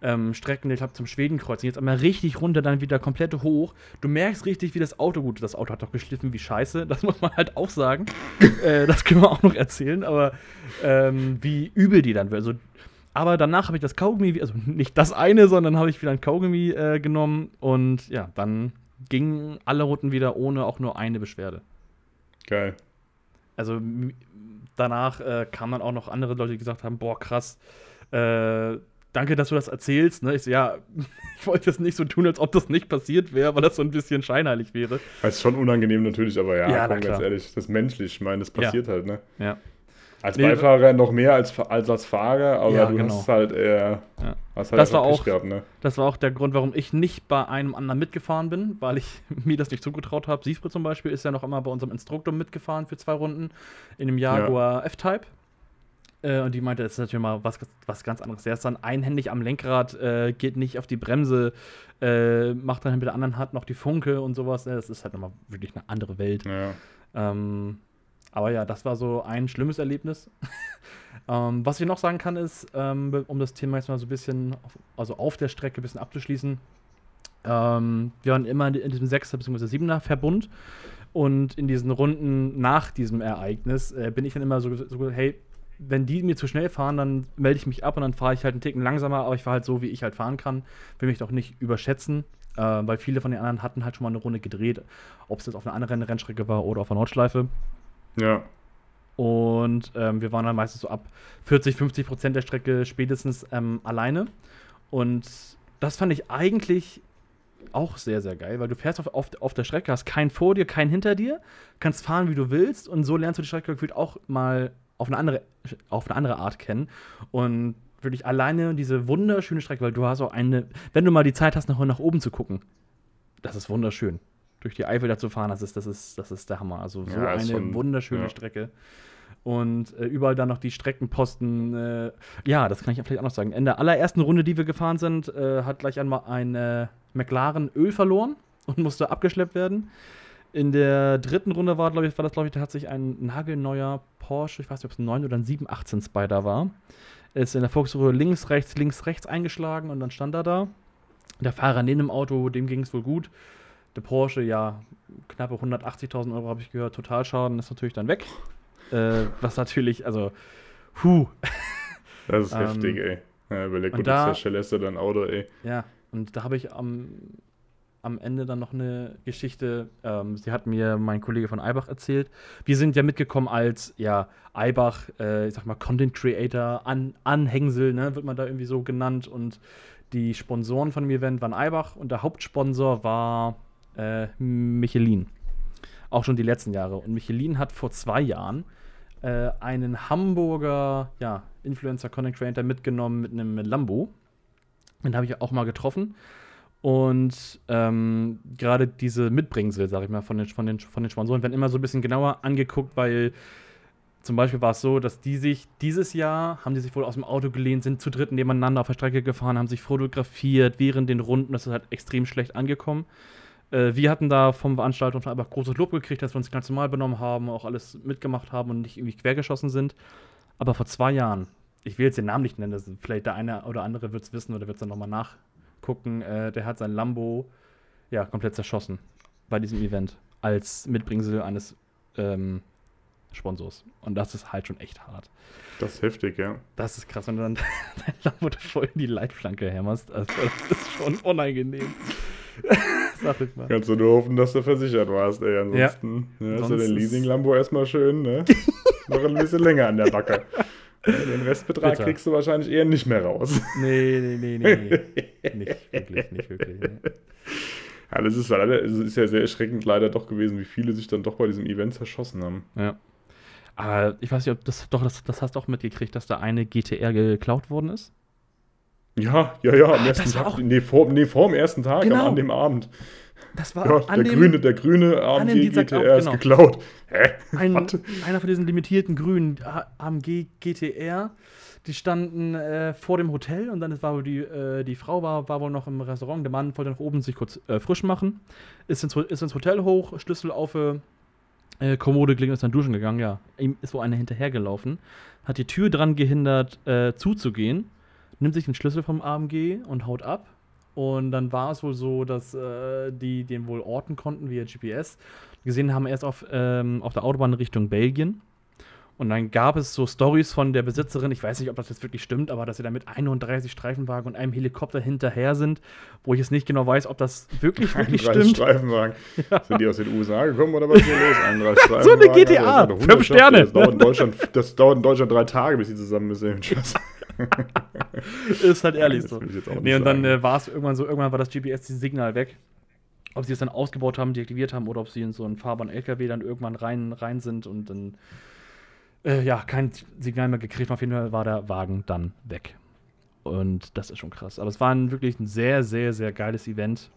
ähm, Strecken, ich glaube zum Schwedenkreuz, jetzt einmal richtig runter, dann wieder komplett hoch, du merkst richtig, wie das Auto, gut, das Auto hat doch geschliffen wie scheiße, (laughs) das muss man halt auch sagen. (laughs) äh, das können wir auch noch erzählen, aber ähm, wie übel die dann wird. Also, aber danach habe ich das Kaugummi, also nicht das eine, sondern habe ich wieder ein Kaugummi äh, genommen und ja, dann gingen alle Routen wieder ohne auch nur eine Beschwerde. Geil. Also danach äh, kamen dann auch noch andere Leute, die gesagt haben, boah, krass, äh, danke, dass du das erzählst. Ne? Ich so, ja, (laughs) ich wollte das nicht so tun, als ob das nicht passiert wäre, weil das so ein bisschen scheinheilig wäre. Das ist schon unangenehm natürlich, aber ja, Ja, komm, ganz ehrlich, das ist menschlich. Ich meine, das passiert halt, ne? Ja. Als Nee, Beifahrer noch mehr als, als als Fahrer, aber Ja, du genau. hast halt eher. Ja. Hast halt Das war auch- Gehabt, ne? Das war auch der Grund, warum ich nicht bei einem anderen mitgefahren bin, weil ich (laughs) mir das nicht zugetraut habe. Siegfried zum Beispiel ist ja noch immer bei unserem Instruktor mitgefahren für zwei Runden in dem Jaguar F-Type. Äh, und die meinte, das ist natürlich mal was, was ganz anderes. Der ist dann einhändig am Lenkrad, äh, geht nicht auf die Bremse, äh, macht dann mit der anderen Hand noch die Funke und sowas. Das ist halt nochmal wirklich eine andere Welt. Ja. Ähm, aber ja, das war so ein schlimmes Erlebnis. (laughs) ähm, was ich noch sagen kann, ist, ähm, um das Thema jetzt mal so ein bisschen, auf, also auf der Strecke ein bisschen abzuschließen, ähm, wir waren immer in diesem 6er bzw. 7er Verbund und in diesen Runden nach diesem Ereignis äh, bin ich dann immer so, so, hey, wenn die mir zu schnell fahren, dann melde ich mich ab und dann fahre ich halt einen Ticken langsamer, aber ich fahre halt so, wie ich halt fahren kann. Will mich doch nicht überschätzen, äh, weil viele von den anderen hatten halt schon mal eine Runde gedreht, ob es jetzt auf einer anderen Rennstrecke war oder auf der Nordschleife. Ja. Und ähm, wir waren dann meistens so ab 40, 50 Prozent der Strecke spätestens ähm, alleine. Und das fand ich eigentlich auch sehr, sehr geil, weil du fährst auf, auf, auf der Strecke, hast keinen vor dir, keinen hinter dir, kannst fahren, wie du willst und so lernst du die Strecke gefühlt auch mal auf eine andere, auf eine andere Art kennen. Und wirklich alleine diese wunderschöne Strecke, weil du hast auch eine, wenn du mal die Zeit hast, nach, nach oben zu gucken, das ist wunderschön. Durch die Eifel da zu fahren, das ist, das ist, das ist der Hammer. Also so Ja, eine wunderschöne ja. Strecke. Und äh, überall dann noch die Streckenposten. Äh, ja, das kann ich vielleicht auch noch sagen. In der allerersten Runde, die wir gefahren sind, äh, hat gleich einmal ein McLaren Öl verloren und musste abgeschleppt werden. In der dritten Runde war, ich, war das, glaube ich, tatsächlich ein nagelneuer Porsche, ich weiß nicht, ob es ein 9 oder ein 718 Spider war. Ist in der Volksruhe links, rechts, links, rechts eingeschlagen und dann stand er da. Der Fahrer neben dem Auto, dem ging es wohl gut. Der Porsche, ja, knappe 180.000 Euro habe ich gehört. Totalschaden ist natürlich dann weg. Äh, was natürlich, also, huh. (laughs) Das ist heftig, ähm, ey. Ja, überleg, du da, zerschellerst dein Auto, ey. Ja, und da habe ich am, am Ende dann noch eine Geschichte. Ähm, sie hat mir mein Kollege von Eibach erzählt. Wir sind ja mitgekommen als, ja, Eibach, äh, ich sag mal, Content Creator, An Anhängsel, ne, wird man da irgendwie so genannt. Und die Sponsoren von dem Event waren Eibach und der Hauptsponsor war äh, Michelin. Auch schon die letzten Jahre. Und Michelin hat vor zwei Jahren äh, einen Hamburger ja, Influencer Content Creator mitgenommen mit einem Lambo. Den habe ich auch mal getroffen. Und ähm, gerade diese Mitbringsel, sag ich mal, von den, von, den, von den Sponsoren werden immer so ein bisschen genauer angeguckt, weil zum Beispiel war es so, dass die sich dieses Jahr, haben die sich wohl aus dem Auto gelehnt, sind zu dritt nebeneinander auf der Strecke gefahren, haben sich fotografiert während den Runden. Das ist halt extrem schlecht angekommen. Äh, wir hatten da vom Veranstaltung einfach großes Lob gekriegt, dass wir uns ganz normal benommen haben, auch alles mitgemacht haben und nicht irgendwie quergeschossen sind. Aber vor zwei Jahren, ich will jetzt den Namen nicht nennen, das, vielleicht der eine oder andere wird es wissen oder wird es dann nochmal nachgucken, äh, der hat sein Lambo ja komplett zerschossen bei diesem Event als Mitbringsel eines ähm, Sponsors. Und das ist halt schon echt hart. Das ist heftig, ja. Das ist krass, wenn du dann (laughs) dein Lambo voll in die Leitflanke hämmerst. Also, das ist schon unangenehm. (laughs) Sag ich mal. Kannst du nur hoffen, dass du versichert warst, ey. Ansonsten ja. Ja, hast du den Leasing-Lambo erstmal schön, ne? (laughs) Noch ein bisschen länger an der Backe. Den Restbetrag Bitter. kriegst du wahrscheinlich eher nicht mehr raus. Nee, nee, nee, nee. nee. (laughs) nicht wirklich, nicht wirklich. Nee. Ja, das ist, leider, ist ja sehr erschreckend leider doch gewesen, wie viele sich dann doch bei diesem Event zerschossen haben. Ja. Aber ich weiß nicht, ob das doch, das, das hast du auch mitgekriegt, dass da eine GTR geklaut worden ist? Ja, ja, ja, am ah, ersten Tag. Nee vor, nee, vor dem ersten Tag, genau. an dem Abend. Das war ja, der, dem, grüne, der grüne AMG GTR ist genau. geklaut. Hä? Ein, einer von diesen limitierten grünen AMG GTR. Die standen äh, vor dem Hotel und dann war wohl die, äh, die Frau war, war wohl noch im Restaurant. Der Mann wollte nach oben sich kurz äh, frisch machen. Ist ins, ist ins Hotel hoch, Schlüssel auf äh, Kommode gelegt und ist dann duschen gegangen. Ja, ihm ist wohl einer hinterhergelaufen. Hat die Tür dran gehindert, äh, zuzugehen nimmt sich den Schlüssel vom AMG und haut ab. Und dann war es wohl so, dass äh, die den wohl orten konnten via GPS. Gesehen haben erst auf, ähm, auf der Autobahn Richtung Belgien. Und dann gab es so Stories von der Besitzerin, ich weiß nicht, ob das jetzt wirklich stimmt, aber dass sie da mit 31 Streifenwagen und einem Helikopter hinterher sind, wo ich jetzt nicht genau weiß, ob das wirklich, (laughs) wirklich stimmt. Streifenwagen. Ja. Sind die aus den USA gekommen oder was ist hier los? 31 Streifenwagen. (laughs) So eine GTA, fünf Sterne. Das dauert, in Deutschland, das dauert in Deutschland drei Tage, bis sie zusammen sind. (laughs) (laughs) ist halt ehrlich so. Nee, und dann äh, war es irgendwann so, irgendwann war das GPS-Signal weg. Ob sie es dann ausgebaut haben, deaktiviert haben oder ob sie in so einen fahrbaren LKW dann irgendwann rein, rein sind und dann äh, ja, kein Signal mehr gekriegt. Auf jeden Fall war der Wagen dann weg. Und das ist schon krass. Aber es war ein, wirklich ein sehr, sehr, sehr geiles Event.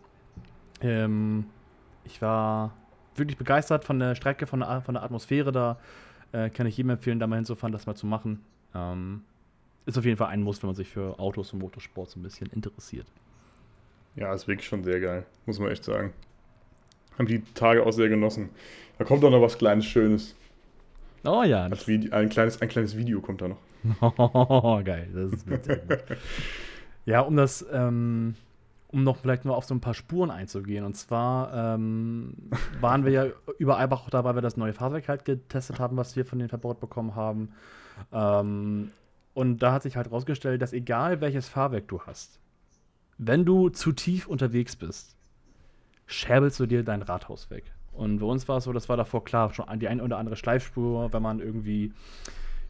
Ähm, ich war wirklich begeistert von der Strecke, von der, von der Atmosphäre da. Äh, kann ich jedem empfehlen, da mal hinzufahren, das mal zu machen. Ähm, ist auf jeden Fall ein Muss, wenn man sich für Autos und Motorsport so ein bisschen interessiert. Ja, ist wirklich schon sehr geil, muss man echt sagen. Haben die Tage auch sehr genossen. Da kommt auch noch was Kleines, Schönes. Oh ja. Video, ein, kleines, ein kleines Video kommt da noch. Oh, (laughs) geil, das ist witzig. (laughs) ja, um das, ähm, um noch vielleicht nur auf so ein paar Spuren einzugehen. Und zwar ähm, waren wir ja über Eibach auch da, weil wir das neue Fahrzeug halt getestet haben, was wir von denen verbaut bekommen haben. Ähm, und da hat sich halt rausgestellt, dass egal welches Fahrwerk du hast, wenn du zu tief unterwegs bist, scherbelst du dir dein Rathaus weg. Und bei uns war es so, das war davor klar, schon die eine oder andere Schleifspur, wenn man irgendwie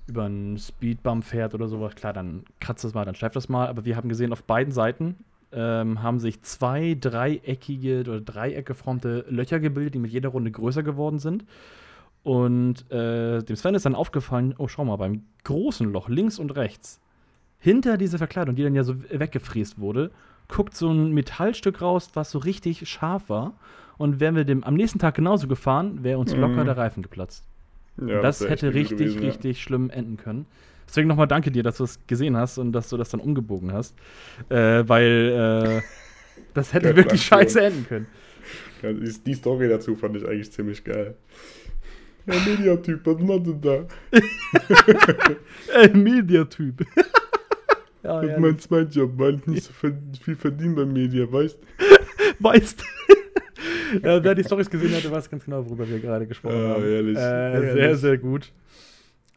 über einen Speedbump fährt oder sowas, klar, dann kratzt das mal, dann schleift das mal. Aber wir haben gesehen, auf beiden Seiten ähm, haben sich zwei dreieckige oder dreieckgeformte Löcher gebildet, die mit jeder Runde größer geworden sind. Und äh, dem Sven ist dann aufgefallen, oh, schau mal, beim großen Loch links und rechts, hinter dieser Verkleidung, die dann ja so weggefräst wurde, guckt so ein Metallstück raus, was so richtig scharf war. Und wären wir dem am nächsten Tag genauso gefahren, wäre uns mhm. locker der Reifen geplatzt. Ja, das echt hätte richtig, gewesen, ja. richtig schlimm enden können. Deswegen nochmal danke dir, dass du es gesehen hast und dass du das dann umgebogen hast. Äh, weil äh, (laughs) das hätte wirklich scheiße enden können. Ja, die Story dazu fand ich eigentlich ziemlich geil. Ja, Mediatyp, was macht denn da? (laughs) Ey, Mediatyp. (laughs) ja, Das ist mein Zweitjob, weil ich nicht so viel verdiene beim Media, weißt (laughs) weißt ja, Wer die Storys gesehen hatte, weiß ganz genau, worüber wir gerade gesprochen Ah, haben. ehrlich, Äh, sehr, ehrlich. sehr gut.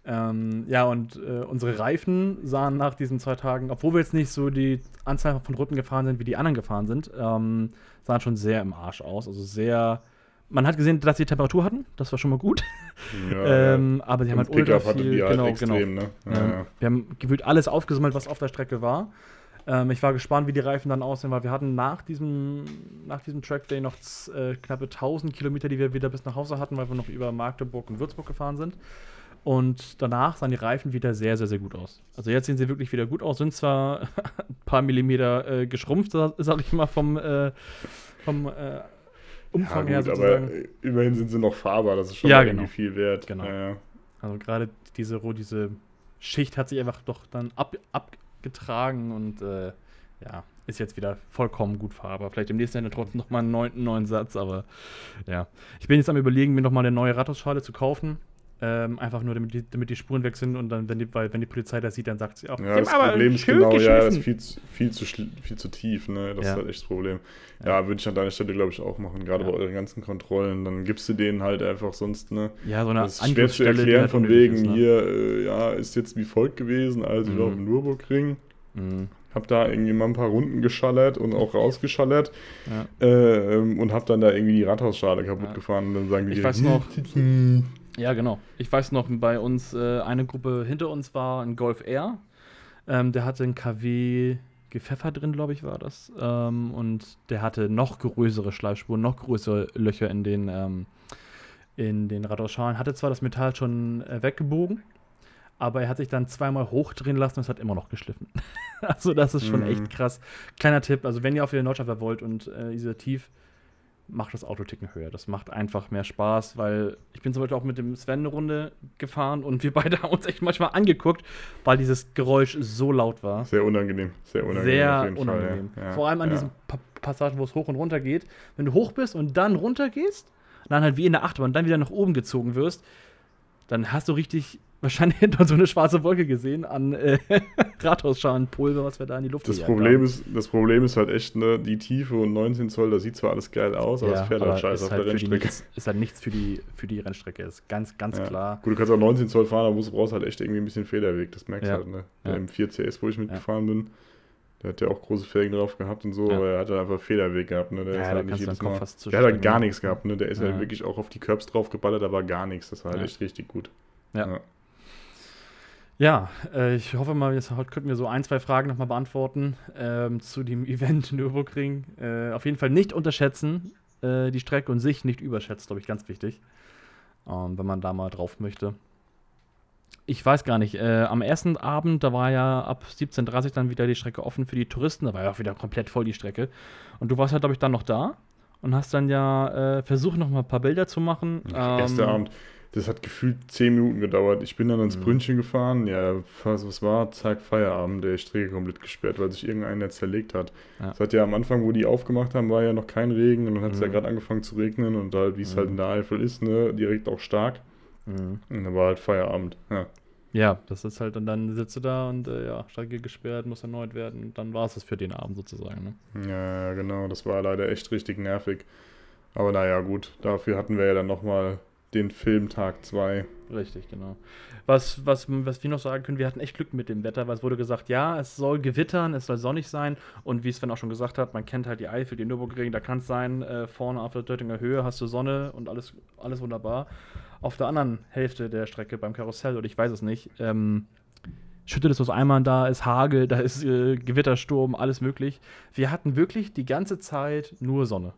Ähm, ja, und äh, unsere Reifen sahen nach diesen zwei Tagen, obwohl wir jetzt nicht so die Anzahl von Runden gefahren sind, wie die anderen gefahren sind, ähm, sahen schon sehr im Arsch aus. Also sehr. Man hat gesehen, dass sie Temperatur hatten, das war schon mal gut. Ja, (laughs) ähm, aber die haben halt ultra viel. die halt genau, extrem, genau. ne? Ja, ja. Wir haben gefühlt alles aufgesammelt, was auf der Strecke war. Ähm, ich war gespannt, wie die Reifen dann aussehen, weil wir hatten nach diesem, nach diesem Trackday noch äh, knappe 1000 Kilometer, die wir wieder bis nach Hause hatten, weil wir noch über Magdeburg und Würzburg gefahren sind. Und danach sahen die Reifen wieder sehr, sehr, sehr gut aus. Also jetzt sehen sie wirklich wieder gut aus, sind zwar (laughs) ein paar Millimeter äh, geschrumpft, sa- sag ich mal, vom, äh, vom äh, Umfang Ja, her gut, sozusagen. aber immerhin sind sie noch fahrbar, das ist schon Ja, mal genau. irgendwie viel wert. Genau. Ja, ja. Also gerade diese, diese Schicht hat sich einfach doch dann ab, abgetragen und äh, ja, ist jetzt wieder vollkommen gut fahrbar. Vielleicht im nächsten Jahr trotzdem nochmal einen neuen, neuen Satz, aber ja. Ich bin jetzt am überlegen, mir nochmal eine neue Radhausschale zu kaufen. Ähm, einfach nur, damit die, damit die Spuren weg sind und dann, wenn die, weil, wenn die Polizei das sieht, dann sagt sie auch, Ja, "Sie das Problem ist genau, ja, das geschliffen." ist viel zu, viel zu, viel zu tief, ne? Das Ja. ist halt echt das Problem. Ja. Ja, würde ich an deiner Stelle, glaube ich, auch machen, gerade Ja. bei euren ganzen Kontrollen. Dann gibst du denen halt einfach sonst, ne? ja, so eine Das ist schwer zu erklären, halt von wegen, ist, ne? hier, äh, ja, ist jetzt wie folgt gewesen, also ich war Mhm. auf dem Nürburgring, Mhm. hab da irgendwie mal ein paar Runden geschallert und auch rausgeschallert Ja. äh, ähm, und hab dann da irgendwie die Rathausschale kaputt Ja. gefahren und dann sagen die Ich weiß noch. (laughs) "Hm, Ja, genau. Ich weiß noch, bei uns, äh, eine Gruppe hinter uns war ein Golf R. Ähm, der hatte ein KW Gepfeffer drin, glaube ich, war das. Ähm, und der hatte noch größere Schleifspuren, noch größere Löcher in den, ähm, in den Radhausschalen. Hatte zwar das Metall schon äh, weggebogen, aber er hat sich dann zweimal hochdrehen lassen und es hat immer noch geschliffen. (laughs) also, das ist schon Mhm. echt krass. Kleiner Tipp: Also, wenn ihr auf der Nordschleife wollt und äh, seid tief, macht das Auto ticken höher. Das macht einfach mehr Spaß, weil ich bin zum Beispiel auch mit dem Sven eine Runde gefahren und wir (laughs) beide haben uns echt manchmal angeguckt, weil dieses Geräusch so laut war. Sehr unangenehm, sehr unangenehm. Sehr Fall, unangenehm. ja. Ja, Vor allem an ja. diesen pa Passagen, wo es hoch und runter geht. Wenn du hoch bist und dann runter gehst, dann halt wie in der Achterbahn, dann wieder nach oben gezogen wirst, dann hast du richtig wahrscheinlich (laughs) hinter so eine schwarze Wolke gesehen an äh, (laughs) Rathausschalenpulver, was wir da in die Luft Das Problem, haben. ist, das Problem ist halt echt, ne, die Tiefe und 19 Zoll, das sieht zwar alles geil aus, aber Ja, es fährt halt scheiße auf halt der Rennstrecke. nichts- Ist halt nichts für die, für die Rennstrecke, ist ganz, ganz Ja. klar. Gut, du kannst auch 19 Zoll fahren, aber musst- du brauchst halt echt irgendwie ein bisschen Federweg, das merkst du Ja. halt, ne? Ja. Im 4 CS, wo ich mitgefahren bin, der hat ja auch große Felgen drauf gehabt und so, aber er hat halt einfach Federweg gehabt, ne? Der Ja, ist halt nicht jedes Mal. Der hat halt gar nichts gehabt, ne? Der ist halt wirklich auch auf die Curbs drauf geballert, aber gar nichts. Das war halt echt richtig gut. Ja. Ja, äh, ich hoffe mal, jetzt heute könnten wir so ein, zwei Fragen nochmal beantworten ähm, zu dem (laughs) Event Nürburgring. Äh, auf jeden Fall nicht unterschätzen, äh, die Strecke und sich nicht überschätzt, glaube ich, ganz wichtig, ähm, wenn man da mal drauf möchte. Ich weiß gar nicht, äh, am ersten Abend, da war ja ab 17.30 Uhr dann wieder die Strecke offen für die Touristen, da war ja auch wieder komplett voll die Strecke. Und du warst halt, glaube ich, dann noch da und hast dann ja äh, versucht, noch mal ein paar Bilder zu machen. Erster Ähm, Abend, das hat gefühlt 10 Minuten gedauert. Ich bin dann ans Mhm. Brünnchen gefahren, ja, was, was war? Zack, Feierabend, der Strecke komplett gesperrt, weil sich irgendeiner zerlegt hat. Ja. Es hat ja am Anfang, wo die aufgemacht haben, war ja noch kein Regen und dann hat es ja Mhm. gerade angefangen zu regnen und halt, wie es Mhm. halt in der Eifel ist, ne, direkt auch stark. Mhm. Und dann war halt Feierabend. Ja. Ja, das ist halt, und dann sitzt du da und äh, ja, Strecke gesperrt, muss erneut werden. Und dann war es das für den Abend sozusagen. Ne? Ja, genau, das war leider echt richtig nervig. Aber naja, gut, dafür hatten wir ja dann nochmal den Film Tag 2. Richtig, genau. Was, was, was wir noch sagen können, wir hatten echt Glück mit dem Wetter, weil es wurde gesagt, ja, es soll gewittern, es soll sonnig sein. Und wie Sven auch schon gesagt hat, man kennt halt die Eifel, den Nürburgring, da kann es sein, äh, vorne auf der Döttinger Höhe hast du Sonne und alles, alles wunderbar. Auf der anderen Hälfte der Strecke beim Karussell, oder ich weiß es nicht, ähm, schüttet es aus Eimern, da ist Hagel, da ist äh, Gewittersturm, alles möglich. Wir hatten wirklich die ganze Zeit nur Sonne.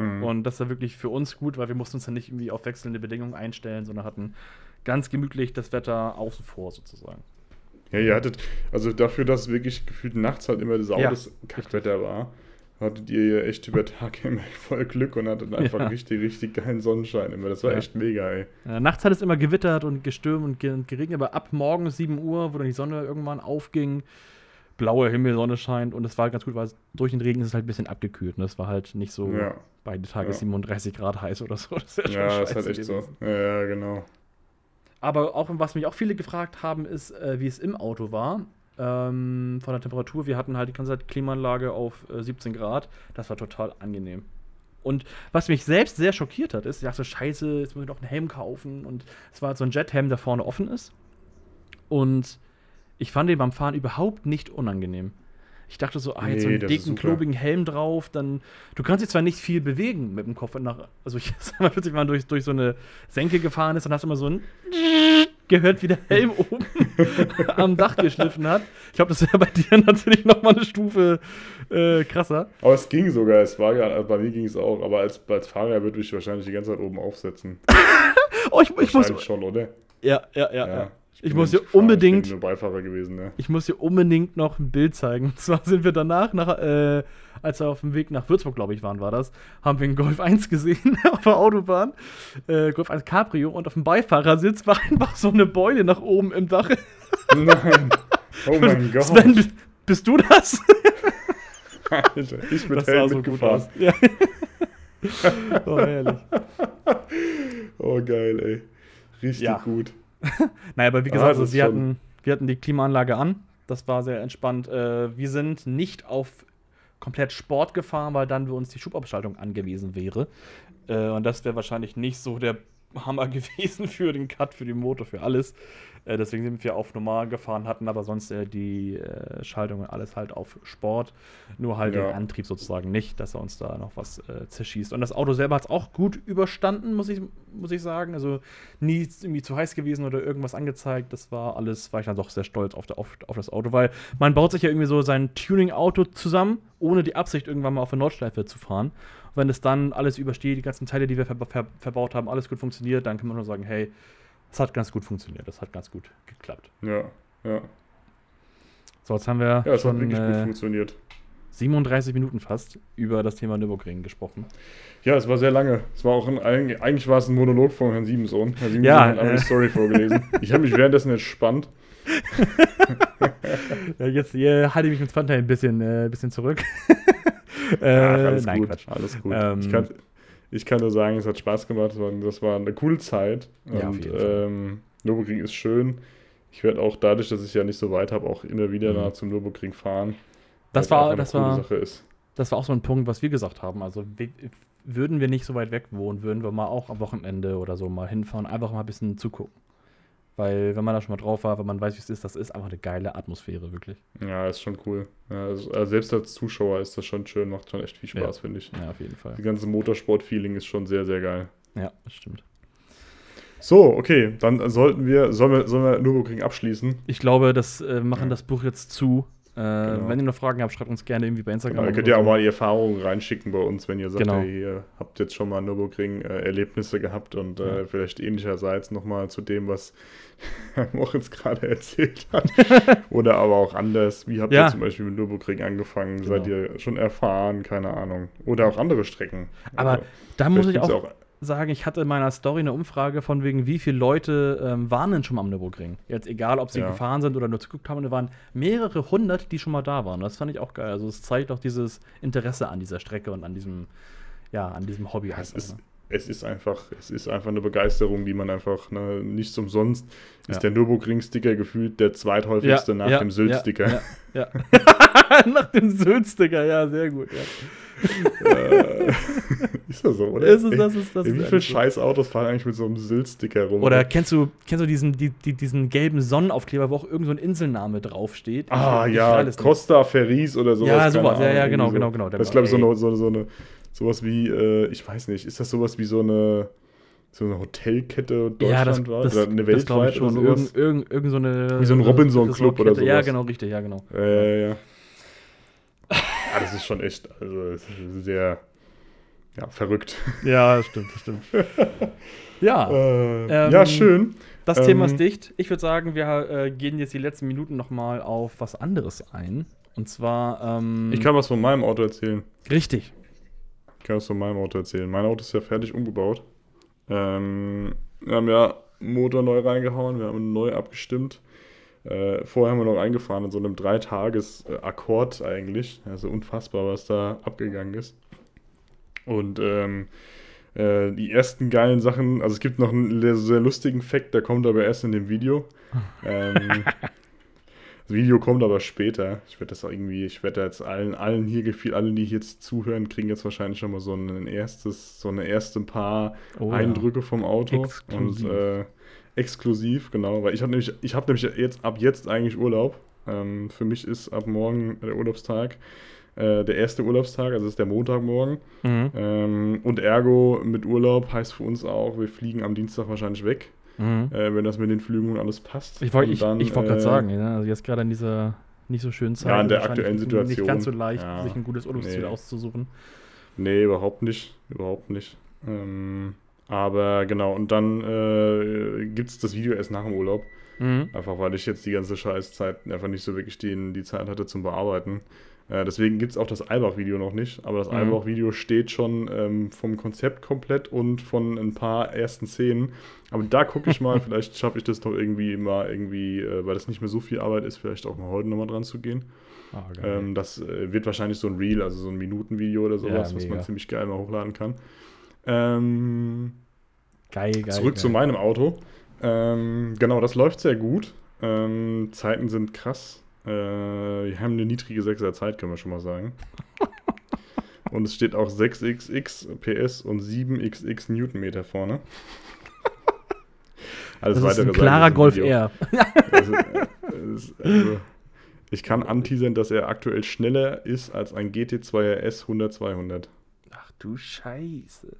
Hm. Und das war wirklich für uns gut, weil wir mussten uns dann nicht irgendwie auf wechselnde Bedingungen einstellen, sondern hatten ganz gemütlich das Wetter außen vor sozusagen. Ja, ihr hattet, also dafür, dass wirklich gefühlt nachts halt immer das Ja, Autos Kackwetter war, hattet ihr echt über Tag (laughs) immer voll Glück und hattet einfach Ja. richtig, richtig geilen Sonnenschein immer. Das war Ja. echt mega, ey. Äh, nachts hat es immer gewittert und gestürmt und ge- und geregnet, aber ab morgens 7 Uhr, wo dann die Sonne irgendwann aufging, blauer Himmel, Sonne scheint und es war ganz gut, weil durch den Regen ist es halt ein bisschen abgekühlt. Und es war halt nicht so Ja, beide Tage Ja. 37 Grad heiß oder so. (laughs) Das ist ja, ist halt echt so. gewesen. Ja, ja, genau. Aber auch, was mich auch viele gefragt haben, ist, äh, wie es im Auto war. Ähm, von der Temperatur. Wir hatten halt die ganze Zeit Klimaanlage auf äh, 17 Grad. Das war total angenehm. Und was mich selbst sehr schockiert hat, ist, ich dachte scheiße, jetzt muss ich noch einen Helm kaufen. Und es war halt so ein Jethelm, der vorne offen ist. Und ich fand den beim Fahren überhaupt nicht unangenehm. Ich dachte so, ah, jetzt so Nee, einen das ist dicken, klobigen Helm drauf, dann. Du kannst dich zwar nicht viel bewegen mit dem Kopf nach. Also ich (laughs) sag mal plötzlich, wenn man durch, durch so eine Senke gefahren ist, dann hast du immer so ein (laughs) gehört, wie der Helm (laughs) oben am Dach geschliffen hat. Ich glaube, das wäre bei dir natürlich noch mal eine Stufe äh, krasser. Aber es ging sogar, es war ja, bei mir ging es auch, aber als, als Fahrer würde ich wahrscheinlich die ganze Zeit oben aufsetzen. Oh, ich, ich muss. Schon, oder? Ja, ja, ja. ja. Ich muss dir unbedingt- Ich bin nur Beifahrer gewesen, ne? Ich muss dir unbedingt noch ein Bild zeigen. (laughs) Und zwar sind wir danach, nach, äh, als wir auf dem Weg nach Würzburg, glaube ich, waren, war das, haben wir einen Golf 1 gesehen (laughs) auf der Autobahn. Äh, Golf 1 Cabrio und auf dem Beifahrersitz war (laughs) einfach so eine Beule nach oben im Dach. Nein. Oh mein Gott. Sven, bist, du das? Alter, ich bin das sah so gut aus. Ja. oh, herrlich. Oh, geil, ey. Richtig Ja. gut. (laughs) Naja, aber wie Ah, gesagt, das also wir, hatten, wir hatten die Klimaanlage an. Das war sehr entspannt. Äh, wir sind nicht auf komplett Sport gefahren, weil dann für uns die Schubabschaltung angewiesen wäre. Äh, und das wäre wahrscheinlich nicht so der Hammer (laughs) gewesen für den Cut, für den Motor, für alles. Äh, deswegen sind wir auf normal gefahren, hatten aber sonst äh, die äh, Schaltung und alles halt auf Sport. Nur halt Ja. den Antrieb sozusagen nicht, dass er uns da noch was äh, zerschießt. Und das Auto selber hat es auch gut überstanden, muss ich, muss ich sagen. Also nie irgendwie zu heiß gewesen oder irgendwas angezeigt. Das war alles, war ich dann doch sehr stolz auf, der, auf, auf das Auto, weil man baut sich ja irgendwie so sein Tuning-Auto zusammen, ohne die Absicht, irgendwann mal auf der Nordschleife zu fahren. Und wenn es dann alles übersteht, die ganzen Teile, die wir ver ver verbaut haben, alles gut funktioniert, dann kann man nur sagen, hey, es hat ganz gut funktioniert, das hat ganz gut geklappt. Ja, ja. So, jetzt haben wir Ja, es hat schon wirklich gut äh, funktioniert. 37 Minuten fast über das Thema Nürburgring gesprochen. Ja, es war sehr lange. Es war auch ein, eigentlich war es ein Monolog von Herrn Siebensohn. Herr Siebensohn Ja, hat einfach äh. Story vorgelesen. (laughs) Ich habe mich währenddessen entspannt. (laughs) Ja, jetzt hier halte ich mich mit Fanta ein bisschen, äh, bisschen zurück. (laughs) (laughs) äh, alles nein, gut. Quatsch. Alles gut. Ähm, ich, kann, ich kann nur sagen, es hat Spaß gemacht. Das war eine coole Zeit. Ja, Und ähm, Nürburgring ist schön. Ich werde auch dadurch, dass ich ja nicht so weit habe, auch immer wieder Mhm. zum Nürburgring fahren. Das war, das war, das war auch so ein Punkt, was wir gesagt haben. Also würden wir nicht so weit weg wohnen, würden wir mal auch am Wochenende oder so mal hinfahren, einfach mal ein bisschen zugucken. Weil, wenn man da schon mal drauf war, wenn man weiß, wie es ist, das ist einfach eine geile Atmosphäre, wirklich. Ja, ist schon cool. Ja, also, also selbst als Zuschauer ist das schon schön, macht schon echt viel Spaß, Ja. finde ich. Ja, auf jeden Fall. Das ganze Motorsport-Feeling ist schon sehr, sehr geil. Ja, das stimmt. So, okay, dann sollten wir, sollen wir, sollen wir Nürburgring abschließen? Ich glaube, das äh, machen Ja. das Buch jetzt zu. Äh, Genau. Wenn ihr noch Fragen habt, schreibt uns gerne irgendwie bei Instagram. Genau, ihr könnt ja auch mal die Erfahrungen reinschicken bei uns, wenn ihr sagt, Genau. hey, ihr habt jetzt schon mal Nürburgring-Erlebnisse gehabt und äh, Ja. vielleicht ähnlicherseits nochmal zu dem, was (laughs) Moritz gerade (laughs) erzählt hat. (laughs) Oder aber auch anders. Wie habt Ja. ihr zum Beispiel mit Nürburgring angefangen? Genau. Seid ihr schon erfahren? Keine Ahnung. Oder auch andere Strecken. Aber Also, Da muss ich gibt's auch, sagen, ich hatte in meiner Story eine Umfrage von wegen, wie viele Leute ähm, waren denn schon mal am Nürburgring? Jetzt egal, ob sie Ja. gefahren sind oder nur zugeguckt haben, da waren mehrere hundert, die schon mal da waren. Das fand ich auch geil. Also es zeigt auch dieses Interesse an dieser Strecke und an diesem, ja, an diesem Hobby. Ja, es, einfach, ist, ne? es ist einfach, es ist einfach eine Begeisterung, die man einfach, ne, nicht umsonst ist Ja. der Nürburgring-Sticker gefühlt der zweithäufigste nach dem Sylt-Sticker. Ja. (laughs) nach dem Sylt-Sticker, ja, sehr gut. Ja. Äh, (laughs) ist das so, oder? Ist es, das ist, das ey, ist wie viele so. scheiß Autos fahren eigentlich mit so einem Sylt-Sticker rum? Oder kennst du, kennst du diesen, die, die, diesen gelben Sonnenaufkleber, wo auch irgend so ein Inselname draufsteht? ah, Ich- ja. Costa Ferris oder sowas. Ja, sowas, ja, Ahnung, ja, irgendwie genau, so. genau, genau. Das ist, glaube ich, so eine, so, so eine, sowas wie, äh, ich weiß nicht, ist das sowas wie so eine, so eine Hotelkette Deutschland Ja, das, war? das, oder eine weltweit schon. oder sowas? Irgend, irgend, irgend so eine. Wie so ein Robinson-Club oder Resortkette. Ja, genau, richtig, ja, genau. Ja, ja, ja. Ah, das ist schon echt, also, sehr, ja, verrückt. Ja, stimmt, stimmt. (laughs) ja, Äh, Ähm, ja, schön. das ähm, Thema ist dicht. Ich würde sagen, wir äh, gehen jetzt die letzten Minuten nochmal auf was anderes ein. Und zwar, ähm, Ich kann was von meinem Auto erzählen. richtig. Ich kann was von meinem Auto erzählen. Mein Auto ist ja fertig umgebaut. Ähm, wir haben ja Motor neu reingehauen, wir haben neu abgestimmt. Äh, vorher haben wir noch eingefahren in so einem Dreitages-Akkord eigentlich. Also unfassbar, was da abgegangen ist. Und ähm, äh, die ersten geilen Sachen, also es gibt noch einen sehr lustigen Fact, der kommt aber erst in dem Video. ähm, (laughs) das Video kommt aber später. Ich werde das irgendwie, ich werde jetzt allen, allen hier gefiel, allen, die jetzt zuhören, kriegen jetzt wahrscheinlich schon mal so ein erstes, so eine erste paar Oh. Eindrücke vom Auto. Exklusiv. Und äh, exklusiv, genau. Weil ich habe nämlich, ich habe nämlich jetzt ab jetzt eigentlich Urlaub. Ähm, für mich ist ab morgen der Urlaubstag. Äh, der erste Urlaubstag, also ist der Montagmorgen. Mhm. Ähm, und ergo mit Urlaub heißt für uns auch, wir fliegen am Dienstag wahrscheinlich weg, Mhm. äh, wenn das mit den Flügen und alles passt. Ich wollte gerade äh, sagen, ja, also jetzt gerade in dieser nicht so schönen Zeit. Ja, in der aktuellen Nicht Situation. ganz so leicht, Ja, sich ein gutes Urlaubsziel nee. auszusuchen. Nee, überhaupt nicht. Überhaupt nicht. Ähm, aber genau, und dann äh, gibt es das Video erst nach dem Urlaub. Mhm. Einfach weil ich jetzt die ganze Scheißzeit einfach nicht so wirklich die, die Zeit hatte zum Bearbeiten. Äh, deswegen gibt es auch das Albach-Video noch nicht. Aber das Mhm. Albach-Video steht schon ähm, vom Konzept komplett und von ein paar ersten Szenen. Aber da gucke ich mal, (laughs) vielleicht schaffe ich das doch irgendwie mal irgendwie, äh, weil das nicht mehr so viel Arbeit ist, vielleicht auch mal heute nochmal dran zu gehen. Geil. Ähm, das äh, wird wahrscheinlich so ein Reel, also so ein Minutenvideo oder sowas, Ja, was man ziemlich geil mal hochladen kann. Ähm, geil, geil. zurück geil. zu meinem Auto. Ähm, genau, das läuft sehr gut. Ähm, Zeiten sind krass. Äh, wir haben eine niedrige 6er Zeit, können wir schon mal sagen. (laughs) und es steht auch 6xx PS und 7xx Newtonmeter vorne. (laughs) Alles Das ist ein klarer Golf Video. R. Also, also, ich kann anteasern, dass er aktuell schneller ist als ein GT2 RS 100-200. Ach du Scheiße.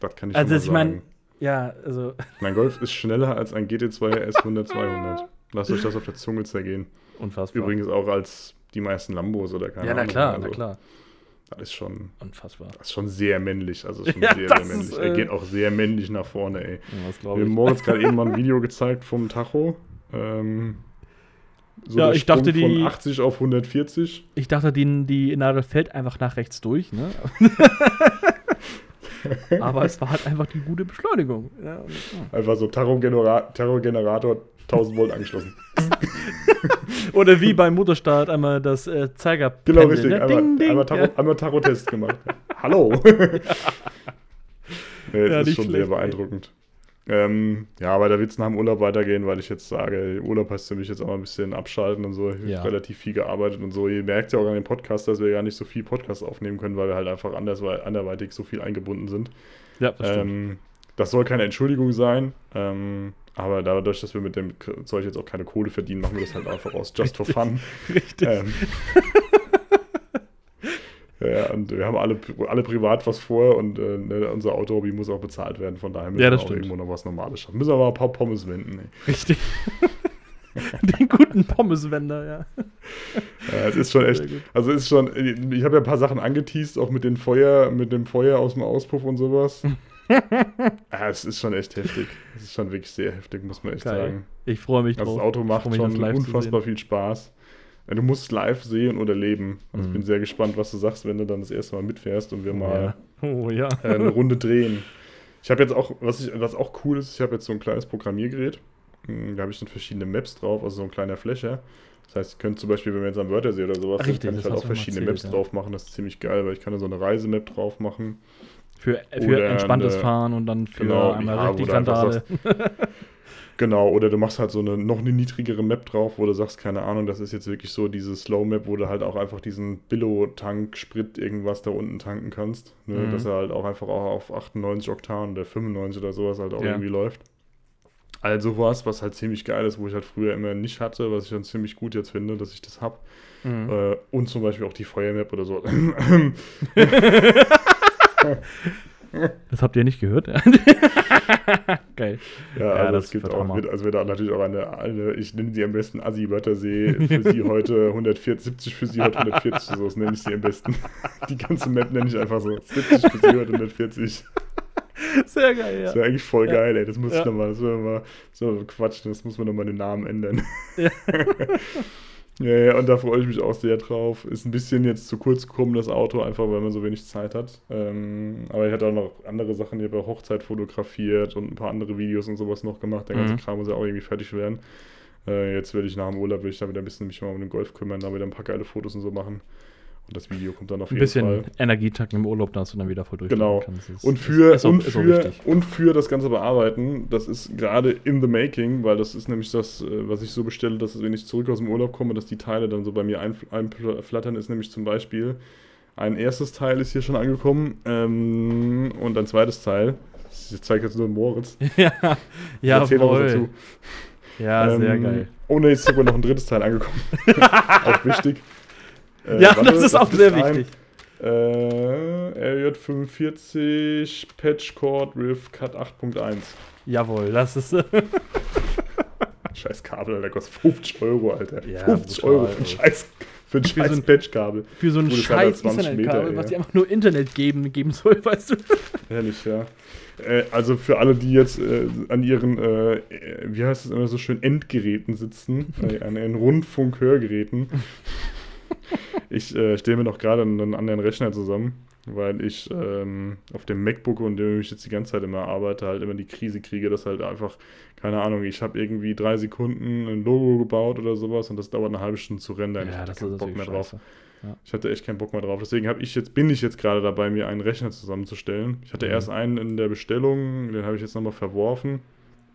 Das kann ich Also, mal ich mein- sagen. Ja, also. (laughs) Mein Golf ist schneller als ein GT2 RS 100-200. Lasst euch das auf der Zunge zergehen. Unfassbar. Übrigens auch als die meisten Lambos oder keine ja, na Ahnung. klar, also, na klar. Das ist schon, Unfassbar. das ist schon sehr männlich. Also schon (laughs) Ja, sehr, sehr männlich. ist, er äh, geht auch sehr männlich nach vorne, ey. Ja, Wir haben morgens gerade eben mal ein Video gezeigt vom Tacho. Ähm, so Ja, ich dachte, die- von 80 auf 140. Ich dachte, die, die Nadel fällt einfach nach rechts durch, ne? (laughs) Aber es war halt einfach die gute Beschleunigung. Ja, und, ja. Einfach so Tacho-Genera- Tacho-Generator 1000 Volt angeschlossen. (laughs) Oder wie beim Motorstart einmal das äh, Zeiger. Genau, richtig. Ne? Einmal, Ding, ding. einmal, Tacho, ja. einmal Tarot-Test gemacht. (laughs) Hallo! (laughs) nee, das Ja, ist schon schlecht, sehr beeindruckend. Ähm, ja, aber da wird es nach dem Urlaub weitergehen, weil ich jetzt sage, Urlaub heißt für mich jetzt auch mal ein bisschen abschalten und so. Ich Ja. habe relativ viel gearbeitet und so. Ihr merkt ja auch an dem Podcast, dass wir gar nicht so viel Podcast aufnehmen können, weil wir halt einfach anders, anderweitig so viel eingebunden sind. ja, das stimmt. Ähm, das soll keine Entschuldigung sein, ähm, aber dadurch, dass wir mit dem Zeug jetzt auch keine Kohle verdienen, machen wir das halt einfach aus Just for Fun. (laughs) Richtig. Ähm, (laughs) und wir haben alle, alle privat was vor und äh, ne, unser Autohobby muss auch bezahlt werden, von daher müssen Ja, das wir auch irgendwo noch was Normales schaffen. Müssen aber ein paar Pommes wenden. Ey. Richtig. (laughs) Den guten Pommeswender, ja. Ja, es ist schon echt, also es ist schon, ich habe ja ein paar Sachen angeteased, auch mit dem Feuer, mit dem Feuer aus dem Auspuff und sowas. (laughs) ja, es ist schon echt heftig. Es ist schon wirklich sehr heftig, muss man echt Geil. sagen. Ich freue mich Also drauf. das Auto macht mich, schon unfassbar viel Spaß. Du musst live sehen oder leben. Also Mhm. ich bin sehr gespannt, was du sagst, wenn du dann das erste Mal mitfährst und wir mal Ja. Oh ja. äh, eine (laughs) Runde drehen. Ich habe jetzt auch, was, ich, was auch cool ist, ich habe jetzt so ein kleines Programmiergerät. Hm, Da habe ich dann verschiedene Maps drauf, also so ein kleiner Flächer. Das heißt, ich könnte zum Beispiel, wenn wir jetzt am Wörthersee oder sowas sind, Richtig, kann ich halt auch verschiedene erzählt, Maps ja. drauf machen. Das ist ziemlich geil, weil ich kann da so eine Reisemap drauf machen. Für, für entspanntes eine- Fahren und dann für Genau, einmal ja, richtig Randale. (laughs) Genau, oder du machst halt so eine noch eine niedrigere Map drauf, wo du sagst, keine Ahnung, das ist jetzt wirklich so diese Slow Map, wo du halt auch einfach diesen Billo-Tank, Sprit, irgendwas da unten tanken kannst. Ne? Mhm. Dass er halt auch einfach auch auf 98 Oktan oder 95 oder sowas halt auch Ja. irgendwie läuft. Also was, was halt ziemlich geil ist, wo ich halt früher immer nicht hatte, was ich dann ziemlich gut jetzt finde, dass ich das hab. Mhm. Äh, und zum Beispiel auch die Feuermap oder so. (laughs) (laughs) (laughs) (laughs) Das habt ihr nicht gehört? (laughs) Geil. Ja, Ja, also das es gibt auch, wird, also wird auch natürlich auch eine, eine ich nenne sie am besten Assi-Wörtersee, (laughs) für sie heute 140, 70 für sie heute 140, so nenne ich sie am besten. Die ganze Map nenne ich einfach so, 70 für sie heute 140. Sehr geil, Das wäre eigentlich voll Ja. geil, ey, das muss Ja. ich nochmal, das wir mal, so quatschen, das muss man nochmal den Namen ändern. Ja. Ja, ja, und da freue ich mich auch sehr drauf. Ist ein bisschen jetzt zu kurz gekommen, das Auto, einfach weil man so wenig Zeit hat. Ähm, aber ich hatte auch noch andere Sachen, ich habe auch Hochzeit fotografiert und ein paar andere Videos und sowas noch gemacht. Der ganze Mhm. Kram muss ja auch irgendwie fertig werden. Äh, jetzt werde ich nach dem Urlaub, will ich da wieder ein bisschen mich mal um den Golf kümmern, da wieder ein paar geile Fotos und so machen. Und das Video kommt dann auf Ein jeden bisschen Fall. Energietanken im Urlaub, dass du dann wieder voll durch Genau. ist- Und für, ist auch- und, für, und für das ganze Bearbeiten, das ist gerade in the making, weil das ist nämlich das, äh, was ich so bestelle, dass wenn ich zurück aus dem Urlaub komme, dass die Teile dann so bei mir einf- einflattern, ist nämlich zum Beispiel ein erstes Teil ist hier schon angekommen ähm, und ein zweites Teil. Ich zeige jetzt nur Moritz. (laughs) ja, Ich erzähl noch was dazu. Ja, sehr Ähm, geil. Und jetzt ist sogar noch ein drittes Teil angekommen. (laughs) auch wichtig. Äh, ja, warte, das ist auch sehr ein, wichtig. Äh, RJ45 Patchcord with Cut 8.1. Jawohl, das ist. (laughs) Scheiß Kabel, der kostet 50 Euro, Alter. Ja, 50 brutal, Euro für ein ey. scheiß, für ein Für scheiß so ein- Patchkabel. Für so ein Gut, das hat halt scheiß 20 Ethernet-Kabel, Meter, was dir einfach nur Internet geben, geben soll, (laughs) weißt du? Ehrlich, ja. Äh, also für alle, die jetzt äh, an ihren, äh, äh, wie heißt es immer so schön, Endgeräten sitzen, (laughs) äh, an ihren Rundfunkhörgeräten. Ich äh, stelle mir noch gerade einen anderen Rechner zusammen, weil ich ähm, auf dem MacBook, und dem ich jetzt die ganze Zeit immer arbeite, halt immer die Krise kriege, dass halt einfach, keine Ahnung, ich habe irgendwie drei Sekunden ein Logo gebaut oder sowas und das dauert eine halbe Stunde zu rendern. ich hatte keinen Bock mehr drauf. Ich hatte echt keinen Bock mehr drauf. Deswegen ich jetzt, bin ich jetzt gerade dabei, mir einen Rechner zusammenzustellen. Ich hatte Mhm. erst einen in der Bestellung, den habe ich jetzt nochmal verworfen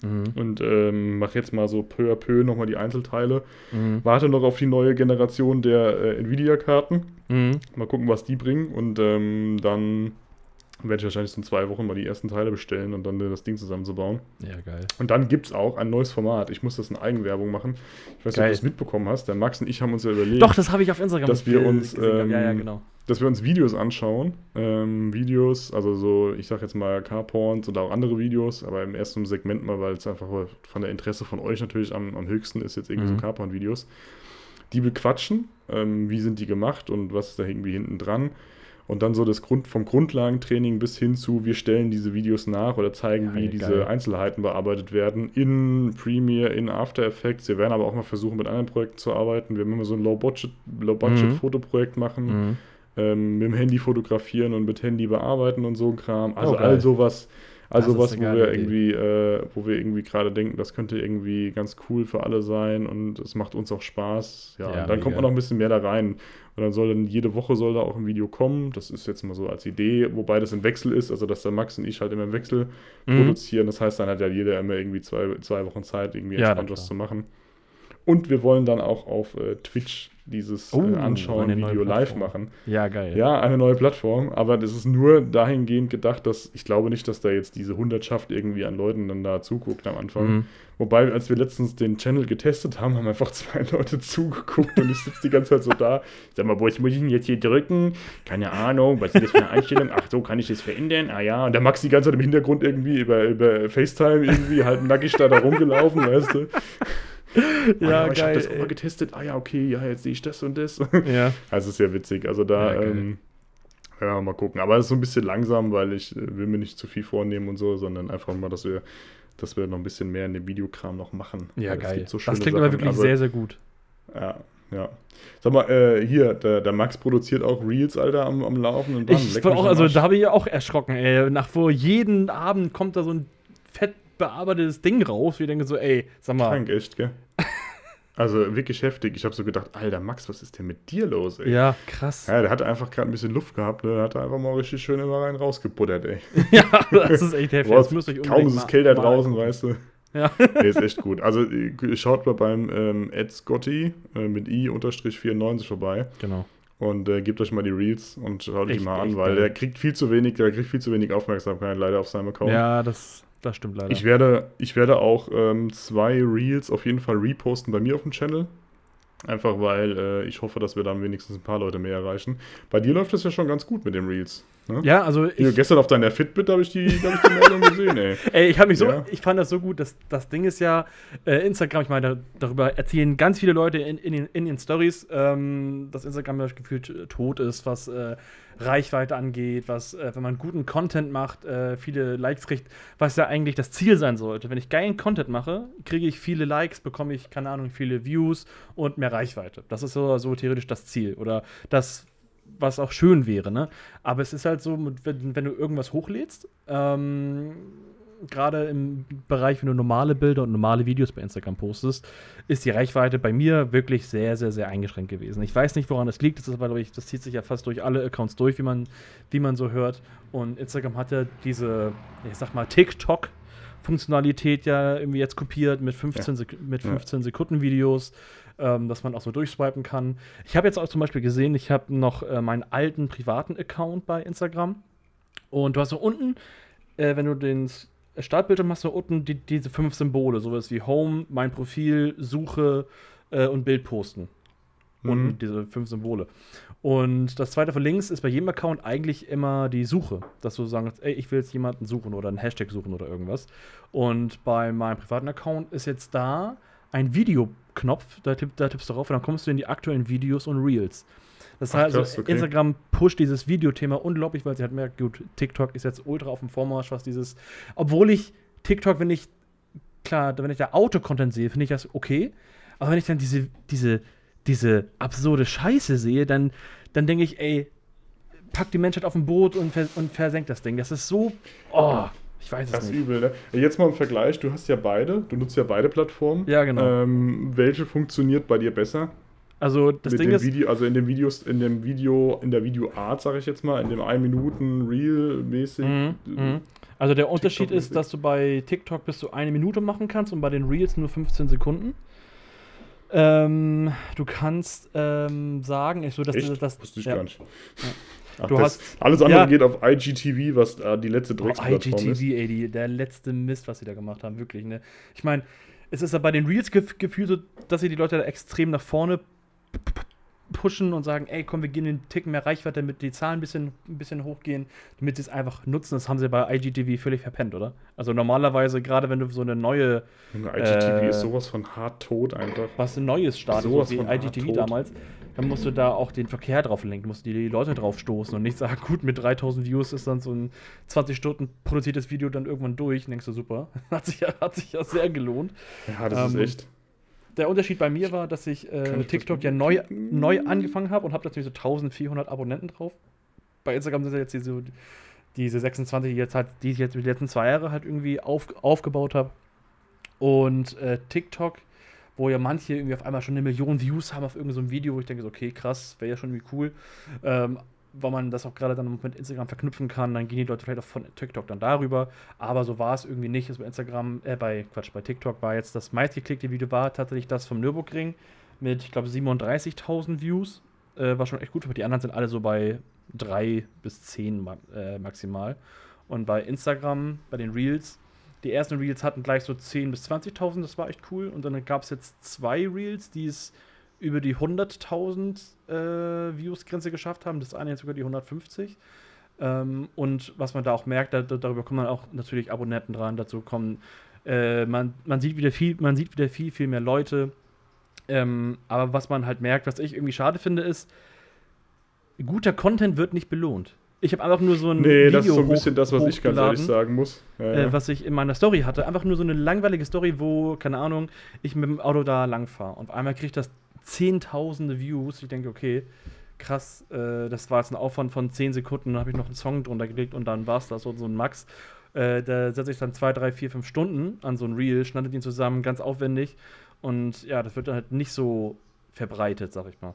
Mhm. und ähm, mache jetzt mal so peu à peu nochmal die Einzelteile. Mhm. Warte noch auf die neue Generation der äh, Nvidia-Karten. Mhm. Mal gucken, was die bringen. Und ähm, dann werde ich wahrscheinlich so in zwei Wochen mal die ersten Teile bestellen und dann das Ding zusammenzubauen. Ja, geil. Und dann gibt es auch ein neues Format. Ich muss das in Eigenwerbung machen. Ich weiß nicht, ob du das mitbekommen hast. Der Max und ich haben uns ja überlegt. Doch, das habe ich auf Instagram Dass wir uns, gesehen. ja, ja, ähm, genau. dass wir uns Videos anschauen. Ähm, Videos, also so, ich sag jetzt mal Carporns oder auch andere Videos, aber im ersten Segment mal, weil es einfach von der Interesse von euch natürlich am, am höchsten ist, jetzt irgendwie Mhm. so Carporn-Videos. Die bequatschen, ähm, wie sind die gemacht und was ist da irgendwie hinten dran. Und dann so das Grund, vom Grundlagentraining bis hin zu, wir stellen diese Videos nach oder zeigen, Ja, wie geil. diese Einzelheiten bearbeitet werden in Premiere, in After Effects. Wir werden aber auch mal versuchen, mit anderen Projekten zu arbeiten. Wir werden mal so ein Low-Budget-Fotoprojekt Low Mhm. Machen Mhm. ähm, mit dem Handy fotografieren und mit Handy bearbeiten und so ein Kram. Also Oh, all sowas, also was, wo wir irgendwie, äh, wo wir irgendwie gerade denken, das könnte irgendwie ganz cool für alle sein und es macht uns auch Spaß. Ja, Ja, dann kommt mega. man noch ein bisschen mehr da rein. Und dann soll dann jede Woche soll da auch ein Video kommen. Das ist jetzt mal so als Idee, wobei das im Wechsel ist, also dass der Max und ich halt immer im Wechsel Mhm. produzieren. Das heißt, dann hat ja jeder immer irgendwie zwei, zwei Wochen Zeit, irgendwie Ja, was zu machen. Und wir wollen dann auch auf äh, Twitch dieses Oh, äh, Anschauen eine neue Video live machen. Ja, geil. Ja, eine neue Plattform, aber das ist nur dahingehend gedacht, dass ich glaube nicht, dass da jetzt diese Hundertschaft irgendwie an Leuten dann da zuguckt am Anfang. Mhm. Wobei, als wir letztens den Channel getestet haben, haben einfach (laughs) zwei Leute zugeguckt und ich sitze die ganze Zeit so da. Sag mal, wo muss ich ihn jetzt hier drücken? Keine Ahnung, was ist das für eine Einstellung? Ach so, kann ich das verändern? Ah ja, und der Max die ganze Zeit im Hintergrund irgendwie über, über FaceTime irgendwie halt nackig da, da rumgelaufen, weißt du? Ja, ah, ich habe geil, das auch mal getestet. Ah ja, okay, ja, jetzt sehe ich das und das. Ja. (laughs) Also ist ja witzig. Also da, Ja, geil. ähm, ja, mal gucken. Aber es ist so ein bisschen langsam, weil ich äh, will mir nicht zu viel vornehmen und so, sondern einfach mal, dass wir, dass wir noch ein bisschen mehr in dem Videokram noch machen. Ja, Weil es geil. gibt so das klingt aber Sachen, wirklich sehr, sehr gut. Ja, ja. Sag mal, äh, hier, der, der Max produziert auch Reels, Alter, am, am laufenden Band. Ich war auch, also da habe ich ja auch erschrocken, ey. Nach vor jeden Abend kommt da so ein fett bearbeitetes Ding raus. Wir denken so, ey, sag mal. Krank, echt, gell? (laughs) Also wirklich heftig. Ich habe so gedacht, Alter, Max, was ist denn mit dir los, ey? Ja, krass. Ja, der hatte einfach gerade ein bisschen Luft gehabt, ne? Der hat einfach mal richtig schön immer rein rausgebuttert, ey. (laughs) Ja, das ist echt heftig. Boah, Das müsst euch kaum ist es kälter draußen, weißt du. Ja. Nee, ist echt gut. Also äh, schaut mal beim ähm, Ed Scotty äh, mit i-94 vorbei Genau. und äh, gebt euch mal die Reels und schaut die Echt, mal an, weil der kriegt viel zu wenig, der kriegt viel zu wenig Aufmerksamkeit leider auf seinem Account. Ja, das, das stimmt leider. Ich werde, ich werde auch ähm, zwei Reels auf jeden Fall reposten bei mir auf dem Channel. Einfach weil äh, ich hoffe, dass wir dann wenigstens ein paar Leute mehr erreichen. Bei dir läuft das ja schon ganz gut mit den Reels. Ne? Ja, also ich, Ja, gestern auf deiner Fitbit habe ich, die- hab ich die Meldung gesehen, ey. (laughs) Ey, ich mich so, Ja. ich fand das so gut, dass das Ding ist ja äh, Instagram. Ich meine, da, darüber erzählen ganz viele Leute in, in, den- in den Stories, ähm, dass Instagram ja gefühlt tot ist, was äh, Reichweite angeht, was, äh, wenn man guten Content macht, äh, viele Likes kriegt, was ja eigentlich das Ziel sein sollte. Wenn ich geilen Content mache, kriege ich viele Likes, bekomme ich keine Ahnung viele Views und mehr Reichweite. Das ist so, so theoretisch das Ziel oder das was auch schön wäre, ne? Aber es ist halt so, wenn, wenn du irgendwas hochlädst, ähm, gerade im Bereich, wenn du normale Bilder und normale Videos bei Instagram postest, ist die Reichweite bei mir wirklich sehr, sehr, sehr eingeschränkt gewesen. Ich weiß nicht, woran das liegt. Das ist aber, glaube ich, das zieht sich ja fast durch alle Accounts durch, wie man, wie man so hört. Und Instagram hat ja diese, ich sag mal, TikTok. Funktionalität ja irgendwie jetzt kopiert mit 15, Sek mit Ja. 15 Sekunden Videos, ähm, dass man auch so durchswipen kann. Ich habe jetzt auch zum Beispiel gesehen, ich habe noch äh, meinen alten privaten Account bei Instagram und du hast so unten, äh, wenn du den Startbildschirm hast, so unten die, diese fünf Symbole, sowas wie Home, mein Profil, Suche äh, und Bild posten. Unten Mhm. diese fünf Symbole. Und das zweite von links ist bei jedem Account eigentlich immer die Suche. Dass du sagst, ey, ich will jetzt jemanden suchen oder einen Hashtag suchen oder irgendwas. Und bei meinem privaten Account ist jetzt da ein Videoknopf, da, tipp, da tippst du drauf und dann kommst du in die aktuellen Videos und Reels. Das heißt, also, okay. Instagram pusht dieses Videothema unglaublich, weil sie halt merkt, gut, TikTok ist jetzt ultra auf dem Vormarsch, was dieses. Obwohl ich TikTok, wenn ich, klar, wenn ich da Auto-Content sehe, finde ich das okay. Aber wenn ich dann diese, diese, diese absurde Scheiße sehe, dann, dann denke ich, ey, pack die Menschheit auf ein Boot und, vers und versenkt das Ding. Das ist so. Oh, ich weiß es Das ist nicht. übel, ne? Jetzt mal im Vergleich, du hast ja beide, du nutzt ja beide Plattformen. Ja, genau. Ähm, welche funktioniert bei dir besser? Also, das Mit Ding ist. Video, also in dem Videos, in dem Video, in der Videoart, sage ich jetzt mal, in dem 1 Minuten Reel mäßig. Mhm, mhm. Also der Unterschied ist, dass du bei TikTok bis zu eine Minute machen kannst und bei den Reels nur 15 Sekunden. Ähm, du kannst ähm, sagen, ich so, dass Echt? das, Wusste ich ja. gar nicht. Ach, Du das, hast- alles andere ja. geht auf IGTV, was äh, die letzte Oh, Drecksplattform IGTV, ist. ey, die, der letzte Mist, was sie da gemacht haben, wirklich, ne? Ich meine, es ist ja bei den Reels gef gefühlt so, dass sie die Leute da extrem nach vorne pushen und sagen, ey, komm, wir gehen den Ticken mehr Reichweite, damit die Zahlen ein bisschen, ein bisschen hochgehen, damit sie es einfach nutzen. Das haben sie bei IGTV völlig verpennt, oder? Also normalerweise, gerade wenn du so eine neue, Junge, IGTV Äh, ist sowas von hart tot einfach. was ein neues startet, so Sowas wie von hart IGTV damals, dann musst du da auch den Verkehr drauf lenken, musst die, die Leute drauf stoßen und nicht sagen, (laughs) gut, mit 3000 Views ist dann so ein 20 Stunden produziertes Video dann irgendwann durch und denkst du, super, (laughs) hat sich ja, hat sich ja sehr gelohnt. Ja, das ist Ähm, echt. Der Unterschied bei mir war, dass ich, äh, ich TikTok ja neu, neu angefangen habe und habe natürlich so 1400 Abonnenten drauf. Bei Instagram sind ja jetzt diese, diese 26, die, jetzt halt, die ich jetzt die letzten zwei Jahre halt irgendwie auf, aufgebaut habe. Und äh, TikTok, wo ja manche irgendwie auf einmal schon eine Million Views haben auf irgendein so Video, wo ich denke, so, okay, krass, wäre ja schon irgendwie cool. Ähm, weil man das auch gerade dann mit Instagram verknüpfen kann, dann gehen die Leute vielleicht auch von TikTok dann darüber. Aber so war es irgendwie nicht. Also bei Instagram, äh, bei Quatsch, bei TikTok war jetzt das meistgeklickte Video war tatsächlich das vom Nürburgring mit, ich glaube, 37.000 Views. Äh, war schon echt gut, aber die anderen sind alle so bei 3 bis 10 ma äh, maximal. Und bei Instagram, bei den Reels, die ersten Reels hatten gleich so 10.000 bis 20.000, das war echt cool. Und dann gab es jetzt zwei Reels, die es über die 100.000 äh, Views-Grenze geschafft haben. Das eine jetzt sogar die 150. Ähm, und was man da auch merkt, da, da- darüber kommen dann auch natürlich Abonnenten dran. Dazu kommen, äh, man, man sieht wieder viel, man sieht wieder viel, viel mehr Leute. Ähm, aber was man halt merkt, was ich irgendwie schade finde, ist, guter Content wird nicht belohnt. Ich habe einfach nur so ein Nee, das ist so ein bisschen das, was ich ganz ehrlich sagen muss. Ja, äh, was ich in meiner Story hatte. Einfach nur so eine langweilige Story, wo, keine Ahnung, ich mit dem Auto da lang fahre. Und auf einmal kriegt das zehntausende Views. Ich denke, okay, krass, äh, das war jetzt ein Aufwand von 10 Sekunden. Dann habe ich noch einen Song drunter gelegt und dann war es das, so, so ein Max. Äh, da setze ich dann zwei, drei, vier, fünf Stunden an so ein Reel, schneidet ihn zusammen, ganz aufwendig. Und ja, das wird dann halt nicht so verbreitet, sag ich mal.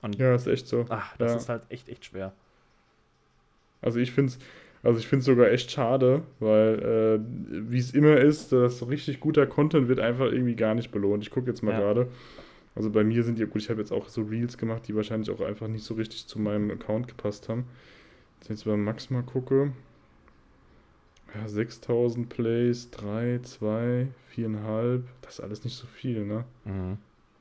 Und ja, ist echt so. ach, das ja. ist halt echt, echt schwer. Also ich finde es also ich find's sogar echt schade, weil äh, wie es immer ist, dass so richtig guter Content wird einfach irgendwie gar nicht belohnt. Ich gucke jetzt mal Ja. gerade. Also bei mir sind die, gut, ich habe jetzt auch so Reels gemacht, die wahrscheinlich auch einfach nicht so richtig zu meinem Account gepasst haben. Wenn ich jetzt bei Max mal gucke. Ja, 6000 Plays, 3, 2, 4,5. Das ist alles nicht so viel, ne? Mhm.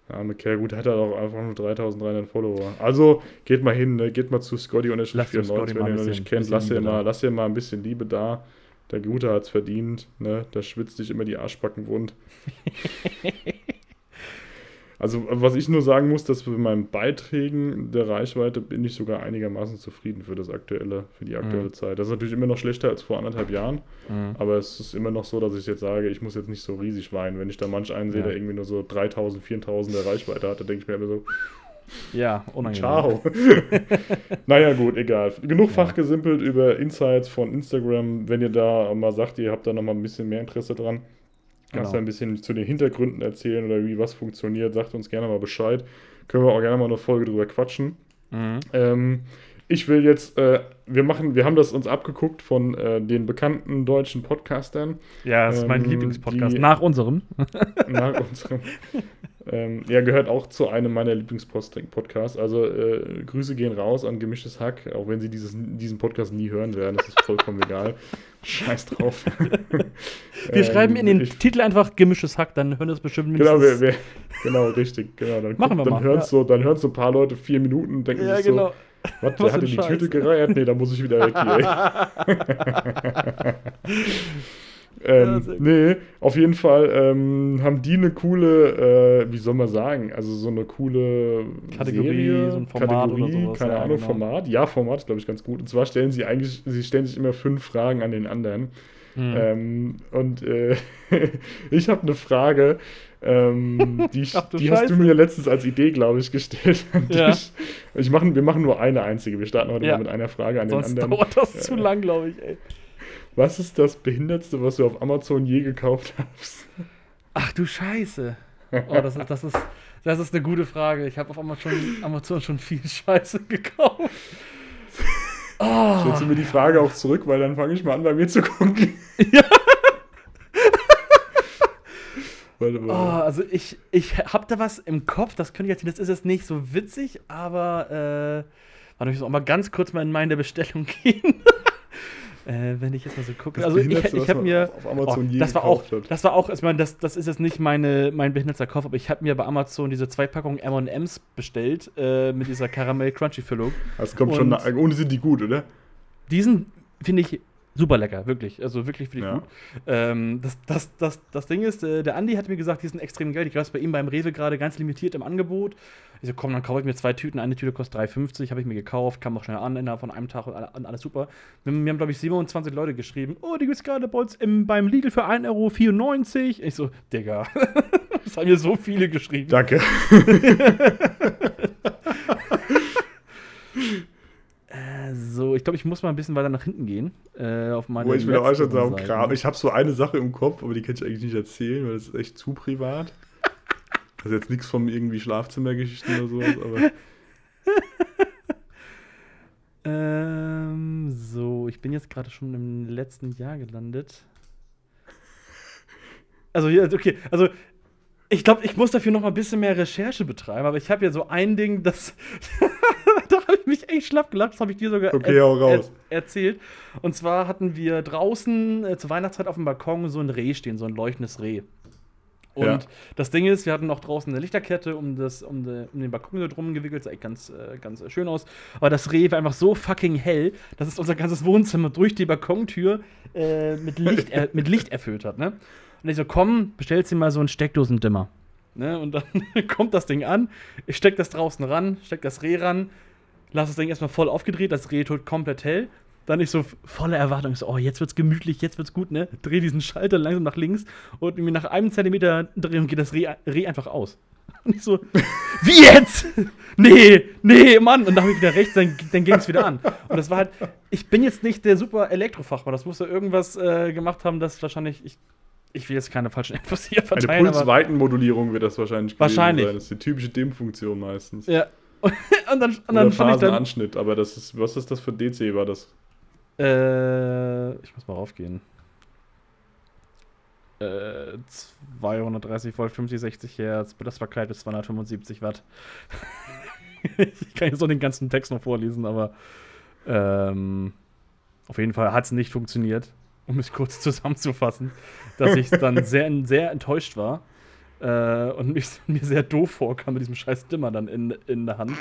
Ja, McCare, gut, hat er auch einfach nur 3300 Follower. Also, geht mal hin, ne? geht mal zu Scotty und 94, Scotty wenn ihr ihn noch nicht kennt. Lasst ihr, mal, ihr mal ein bisschen Liebe da. Der Gute hat's verdient, ne? Da schwitzt sich immer die Arschbacken wund. (laughs) Also, was ich nur sagen muss, dass bei meinen Beiträgen der Reichweite bin ich sogar einigermaßen zufrieden für das aktuelle, für die aktuelle Mhm. Zeit. Das ist natürlich immer noch schlechter als vor anderthalb Jahren, Mhm. aber es ist immer noch so, dass ich jetzt sage, ich muss jetzt nicht so riesig weinen. Wenn ich da manch einen sehe, Ja. der irgendwie nur so 3000, 4000 der Reichweite hat, dann denke ich mir immer so, Ja, unangenehm. ciao. (laughs) naja, gut, egal. Genug Ja. fachgesimpelt über Insights von Instagram. Wenn ihr da mal sagt, ihr habt da noch mal ein bisschen mehr Interesse dran, Kannst du Genau. ein bisschen zu den Hintergründen erzählen oder wie was funktioniert? Sagt uns gerne mal Bescheid. Können wir auch gerne mal eine Folge drüber quatschen. Mhm. Ähm, ich will jetzt, äh, wir machen, wir haben das uns abgeguckt von äh, den bekannten deutschen Podcastern Ja, das ist mein Ähm, Lieblingspodcast. Nach unserem. nach unserem. Ähm, er gehört auch zu einem meiner Lieblingspodcasts. Also äh, Grüße gehen raus an Gemischtes Hack, auch wenn sie dieses, diesen Podcast nie hören werden. Das ist vollkommen egal. (laughs) Scheiß drauf. (laughs) Wir schreiben in den Ähm, ich- Titel einfach gemischtes Hack, dann hören das bestimmt Genau, wir, mindestens- wir, genau, richtig. Genau, dann Machen wir dann mal, hören ja. so, dann hören so ein paar Leute vier Minuten und denken Ja, sich genau. so, was, der hat in die ein Tüte Scheiß. gereiert? Nee, da muss ich wieder weg hier. (laughs) Ja, ähm, gut. nee, auf jeden Fall ähm, haben die eine coole, äh, wie soll man sagen, also so eine coole Kategorie, Serie, so ein Format oder Kategorie, sowas, keine ja, Ahnung, genau. Format. Ja, Format ist, glaube ich, ganz gut. Und zwar stellen sie eigentlich, sie stellen sich immer fünf Fragen an den anderen. Mhm. Ähm, und äh, (laughs) ich habe eine Frage, ähm, (laughs) die, ich, Ach du die hast du mir letztens als Idee, glaube ich, gestellt. an Ja. dich. Ich machen, wir machen nur eine einzige. Wir starten heute Ja. mal mit einer Frage an Sonst den anderen. dauert das Äh, zu lang, glaube ich, ey. Was ist das Behindertste, was du auf Amazon je gekauft hast? Ach du Scheiße. Oh, das ist, das ist, das ist eine gute Frage. Ich habe auf Amazon, Amazon schon viel Scheiße gekauft. Oh, Stellst du mir die Frage auch zurück, weil dann fange ich mal an, bei mir zu gucken. Ja. (laughs) Warte oh, mal. also ich, ich habe da was im Kopf, das könnte ich jetzt, das ist jetzt nicht so witzig, aber äh, warte, ich muss auch mal ganz kurz mal in meine Bestellung (laughs) gehen. Äh, wenn ich jetzt mal so gucke. Das Also ich, ich habe mir auf Amazon oh, das war auch, hat. das war auch, ich meine, das, das ist jetzt nicht meine, mein behinderter Kauf, aber ich habe mir bei Amazon diese zwei Packungen M&M's bestellt äh, mit dieser Karamell Crunchy Füllung. Das kommt schon, und- nach, ohne sind die gut, oder? Diesen finde ich super lecker, wirklich. Also wirklich finde ich Ja. gut. Ähm, das, das, das, das Ding ist, äh, der Andi hat mir gesagt, die sind extrem geil. Ich glaube, es bei ihm beim Rewe gerade ganz limitiert im Angebot. Ich so, komm, dann kaufe ich mir zwei Tüten. Eine Tüte kostet 3,50, habe ich mir gekauft, kam auch schnell an, innerhalb von einem Tag und alles super. Wir, mir haben, glaube ich, 27 Leute geschrieben, oh, die gibt es gerade bei uns im, beim Lidl für 1,94 Euro. Ich so, Digga, (laughs) das haben mir so viele geschrieben. Danke. (laughs) Äh, so, ich glaube, ich muss mal ein bisschen weiter nach hinten gehen. Äh, auf meine Wo ich will auch schon sagen. Kram. Ich habe so eine Sache im Kopf, aber die kann ich eigentlich nicht erzählen, weil das ist echt zu privat. Ist jetzt nichts vom irgendwie Schlafzimmergeschichten oder sowas, aber (laughs) Ähm, so, ich bin jetzt gerade schon im letzten Jahr gelandet. Also, okay, also ich glaube, ich muss dafür noch mal ein bisschen mehr Recherche betreiben, aber ich habe ja so ein Ding, das (laughs) da habe ich mich echt schlapp gelacht, das habe ich dir sogar Okay, hau raus. erzählt. Und zwar hatten wir draußen äh, zur Weihnachtszeit auf dem Balkon so ein Reh stehen, so ein leuchtendes Reh. Und Ja. das Ding ist, wir hatten noch draußen eine Lichterkette um, das, um, de, um den Balkon so drum gewickelt, sah echt ganz, äh, ganz äh, schön aus. Aber das Reh war einfach so fucking hell, dass es unser ganzes Wohnzimmer durch die Balkontür äh, mit, Licht er, mit Licht erfüllt hat. Ne? Und ich so, komm, bestellst dir mal so einen Steckdosendimmer. Ne? Und dann (laughs) kommt das Ding an, ich steck das draußen ran, steck das Reh ran, lass das Ding erstmal voll aufgedreht, das Reh tut komplett hell. Dann ich so voller Erwartung, so, oh, jetzt wird's gemütlich, jetzt wird's gut, ne? Dreh diesen Schalter langsam nach links und irgendwie nach einem Zentimeter Drehung geht das Reh, Reh einfach aus. (laughs) Und ich so, wie jetzt? (laughs) Nee, nee, Mann. Und dann habe ich wieder rechts, dann, dann ging es wieder an. Und das war halt, ich bin jetzt nicht der super Elektrofachmann, das muss ja irgendwas äh, gemacht haben, das wahrscheinlich, ich, ich will jetzt keine falschen (laughs) Infos hier eine verteilen, aber Pulsweitenmodulierung wird das wahrscheinlich Wahrscheinlich. sein. Das ist die typische DIM-Funktion meistens. ja. (laughs) Und dann, und Oder dann stand ich dann, Phasenanschnitt, aber das ist, was ist das für DC war das? Äh, ich muss mal raufgehen. Äh, 230 Volt, 50, 60 Hertz, das war kalt bis 275 Watt. (laughs) ich kann jetzt noch den ganzen Text noch vorlesen, aber ähm, auf jeden Fall hat es nicht funktioniert, um es kurz zusammenzufassen, dass ich dann (laughs) sehr, sehr enttäuscht war. Äh, und mich, mir sehr doof vorkam mit diesem scheiß Dimmer dann in, in der Hand.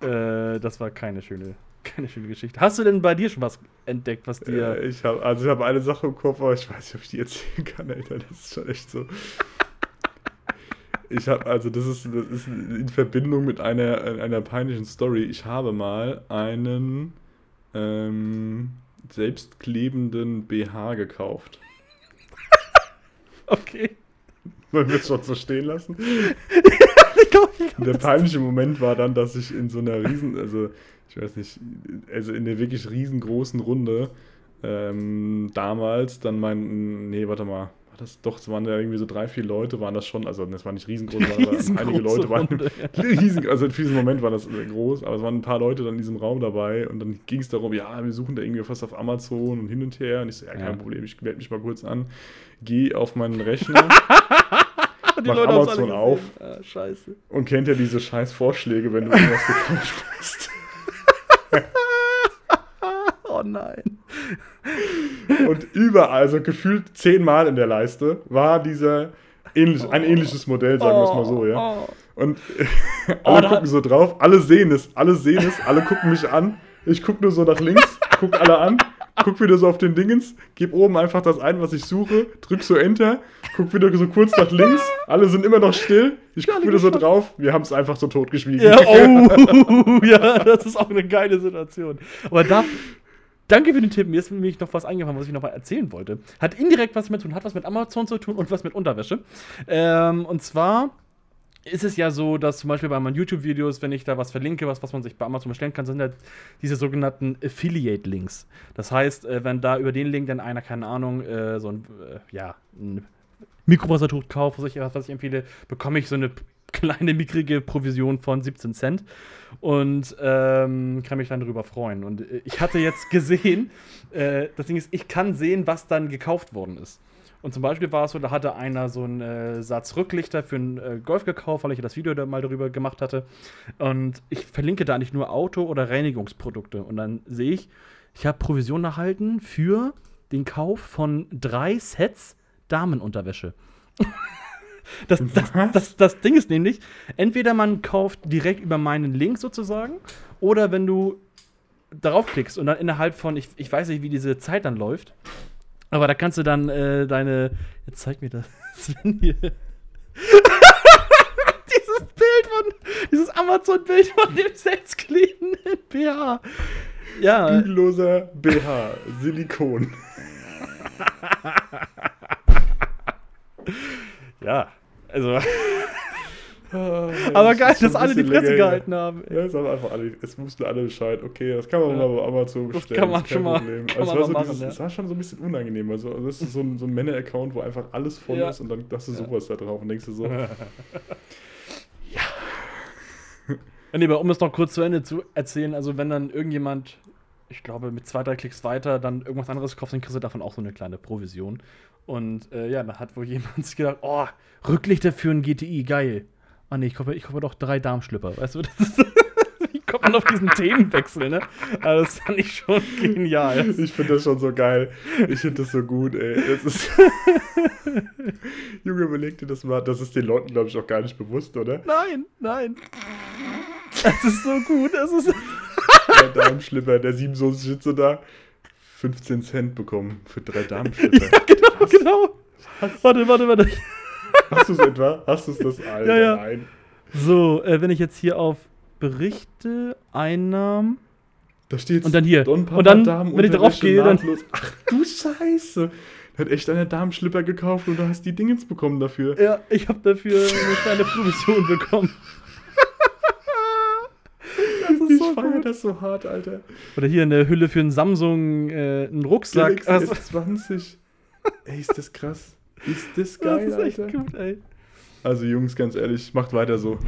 Äh, das war keine schöne, keine schöne Geschichte. Hast du denn bei dir schon was entdeckt, was dir. Äh, ich habe also ich habe eine Sache im Kopf, aber ich weiß nicht, ob ich die erzählen kann, Alter. Das ist schon echt so. Ich habe, also das ist, das ist in Verbindung mit einer, einer peinlichen Story. Ich habe mal einen ähm, selbstklebenden BH gekauft. (laughs) Okay. Wollen wir es schon so stehen lassen? (laughs) Ich glaub, ich glaub, Der peinliche Moment war dann, dass ich in so einer riesen, also ich weiß nicht, also in der wirklich riesengroßen Runde ähm, damals dann mein, nee, warte mal, war das doch, es waren ja irgendwie so drei, vier Leute, waren das schon, also das war nicht riesengroß, waren (laughs) aber einige Leute waren, Runde, ja. (laughs) riesen, also für diesen Moment war das groß, aber es waren ein paar Leute dann in diesem Raum dabei und dann ging es darum, ja, wir suchen da irgendwie was auf Amazon und hin und her und ich so, ja, kein Ja. Problem, ich melde mich mal kurz an, gehe auf meinen Rechner (laughs) Die Mach Leute Amazon auf. Ah, scheiße. und kennt ja diese scheiß Vorschläge, wenn du irgendwas gekauft hast. Oh nein. Und überall, also gefühlt zehnmal in der Leiste, war dieser ähnlich, ein ähnliches Modell, sagen wir es mal so, ja. Oh. Und (laughs) alle Oh, gucken so drauf, alle sehen es, alle sehen es, alle gucken mich an. Ich gucke nur so nach links, guck alle an, guck wieder so auf den Dingens, gebe oben einfach das ein, was ich suche, drück so Enter, guck wieder so kurz nach links, alle sind immer noch still, ich guck Alle wieder so drauf, wir haben es einfach so totgeschwiegen. Ja, (laughs) oh, (laughs) ja, das ist auch eine geile Situation. Aber da, danke für den Tipp. Mir ist nämlich noch was eingefallen, was ich noch mal erzählen wollte. Hat indirekt was mit tun, hat was mit Amazon zu tun und was mit Unterwäsche. Ähm, und zwar ist es ja so, dass zum Beispiel bei meinen YouTube-Videos, wenn ich da was verlinke, was, was man sich bei Amazon bestellen kann, sind halt diese sogenannten Affiliate-Links. Das heißt, äh, wenn da über den Link dann einer, keine Ahnung, äh, so ein, äh, ja, ein Mikrowassertuch kauft, was ich, was ich empfehle, bekomme ich so eine kleine, mickrige Provision von 17 Cent und ähm, kann mich dann darüber freuen. Und äh, ich hatte jetzt gesehen, (laughs) äh, das Ding ist, ich kann sehen, was dann gekauft worden ist. Und zum Beispiel war es so, da hatte einer so einen äh, Satz Rücklichter für einen äh, Golf gekauft, weil ich ja das Video da mal darüber gemacht hatte. Und ich verlinke da eigentlich nur Auto- oder Reinigungsprodukte. Und dann sehe ich, ich habe Provision erhalten für den Kauf von drei Sets Damenunterwäsche. (laughs) Das, (laughs) das, das, das Ding ist nämlich, entweder man kauft direkt über meinen Link sozusagen, oder wenn du darauf klickst und dann innerhalb von, ich, ich weiß nicht, wie diese Zeit dann läuft, aber da kannst du dann äh, deine. Jetzt zeig mir das. (laughs) Sven hier. (laughs) dieses Bild von. Dieses Amazon-Bild von dem selbstklebenden BH. Ja. Bügelloser BH, Silikon. Ja. Also. Ah, (laughs) Aber das geil, dass alle die Fresse gehalten haben. Ja, es haben einfach alle, es wussten alle Bescheid. Okay, das kann man Ja. mal bei Amazon Das bestellen. kann man schon mal- Problem. kann Also man es, war so dieses, machen, ja. es war schon so ein bisschen unangenehm. Also, also das ist so ein, so ein Männer-Account, wo einfach alles voll Ja. ist und dann hast du Ja. sowas da drauf und denkst du so, (laughs) Nee, aber um es noch kurz zu Ende zu erzählen, also wenn dann irgendjemand, ich glaube, mit zwei, drei Klicks weiter dann irgendwas anderes kauft, dann kriegst du davon auch so eine kleine Provision. Und äh, ja, da hat wohl jemand (laughs) sich gedacht, oh, Rücklichter für ein GTI, geil. Ah nee, ich kaufe, ich kaufe doch drei Darmschlipper. Weißt du, (laughs) das ist, wie kommt man auf diesen Themenwechsel, ne? Also das fand ich schon genial. ich finde das schon so geil. Ich finde das so gut, ey. Das ist (laughs) Junge, überleg dir das mal. Das ist den Leuten, glaube ich, auch gar nicht bewusst, oder? Nein, nein. Das ist so gut, das ist. Der Darmschlipper, der Siebensohn sitzt so da. 15 Cent bekommen für drei Darmschlipper. Genau, (laughs) genau. Warte, warte, warte. Hast du es etwa? Hast du es das? Alter, (laughs) Ja, ja. nein. So, äh, wenn ich jetzt hier auf Berichte, Einnahmen. Da steht Und dann hier. Don Und dann, Damen wenn ich darauf gehe, dann-. Ach du Scheiße. Der hat echt einen Darmschlipper gekauft und du hast die Dingens bekommen dafür. Ja, ich habe dafür eine kleine Provision (laughs) bekommen. das ich ist so feier gut. das so hart, Alter. Oder hier eine Hülle für einen Samsung, äh, einen Rucksack. Galaxy Also, S20. Ey, ist das krass. Ist das das geil, ist echt Alter. gut, ey. Also Jungs, ganz ehrlich, macht weiter so.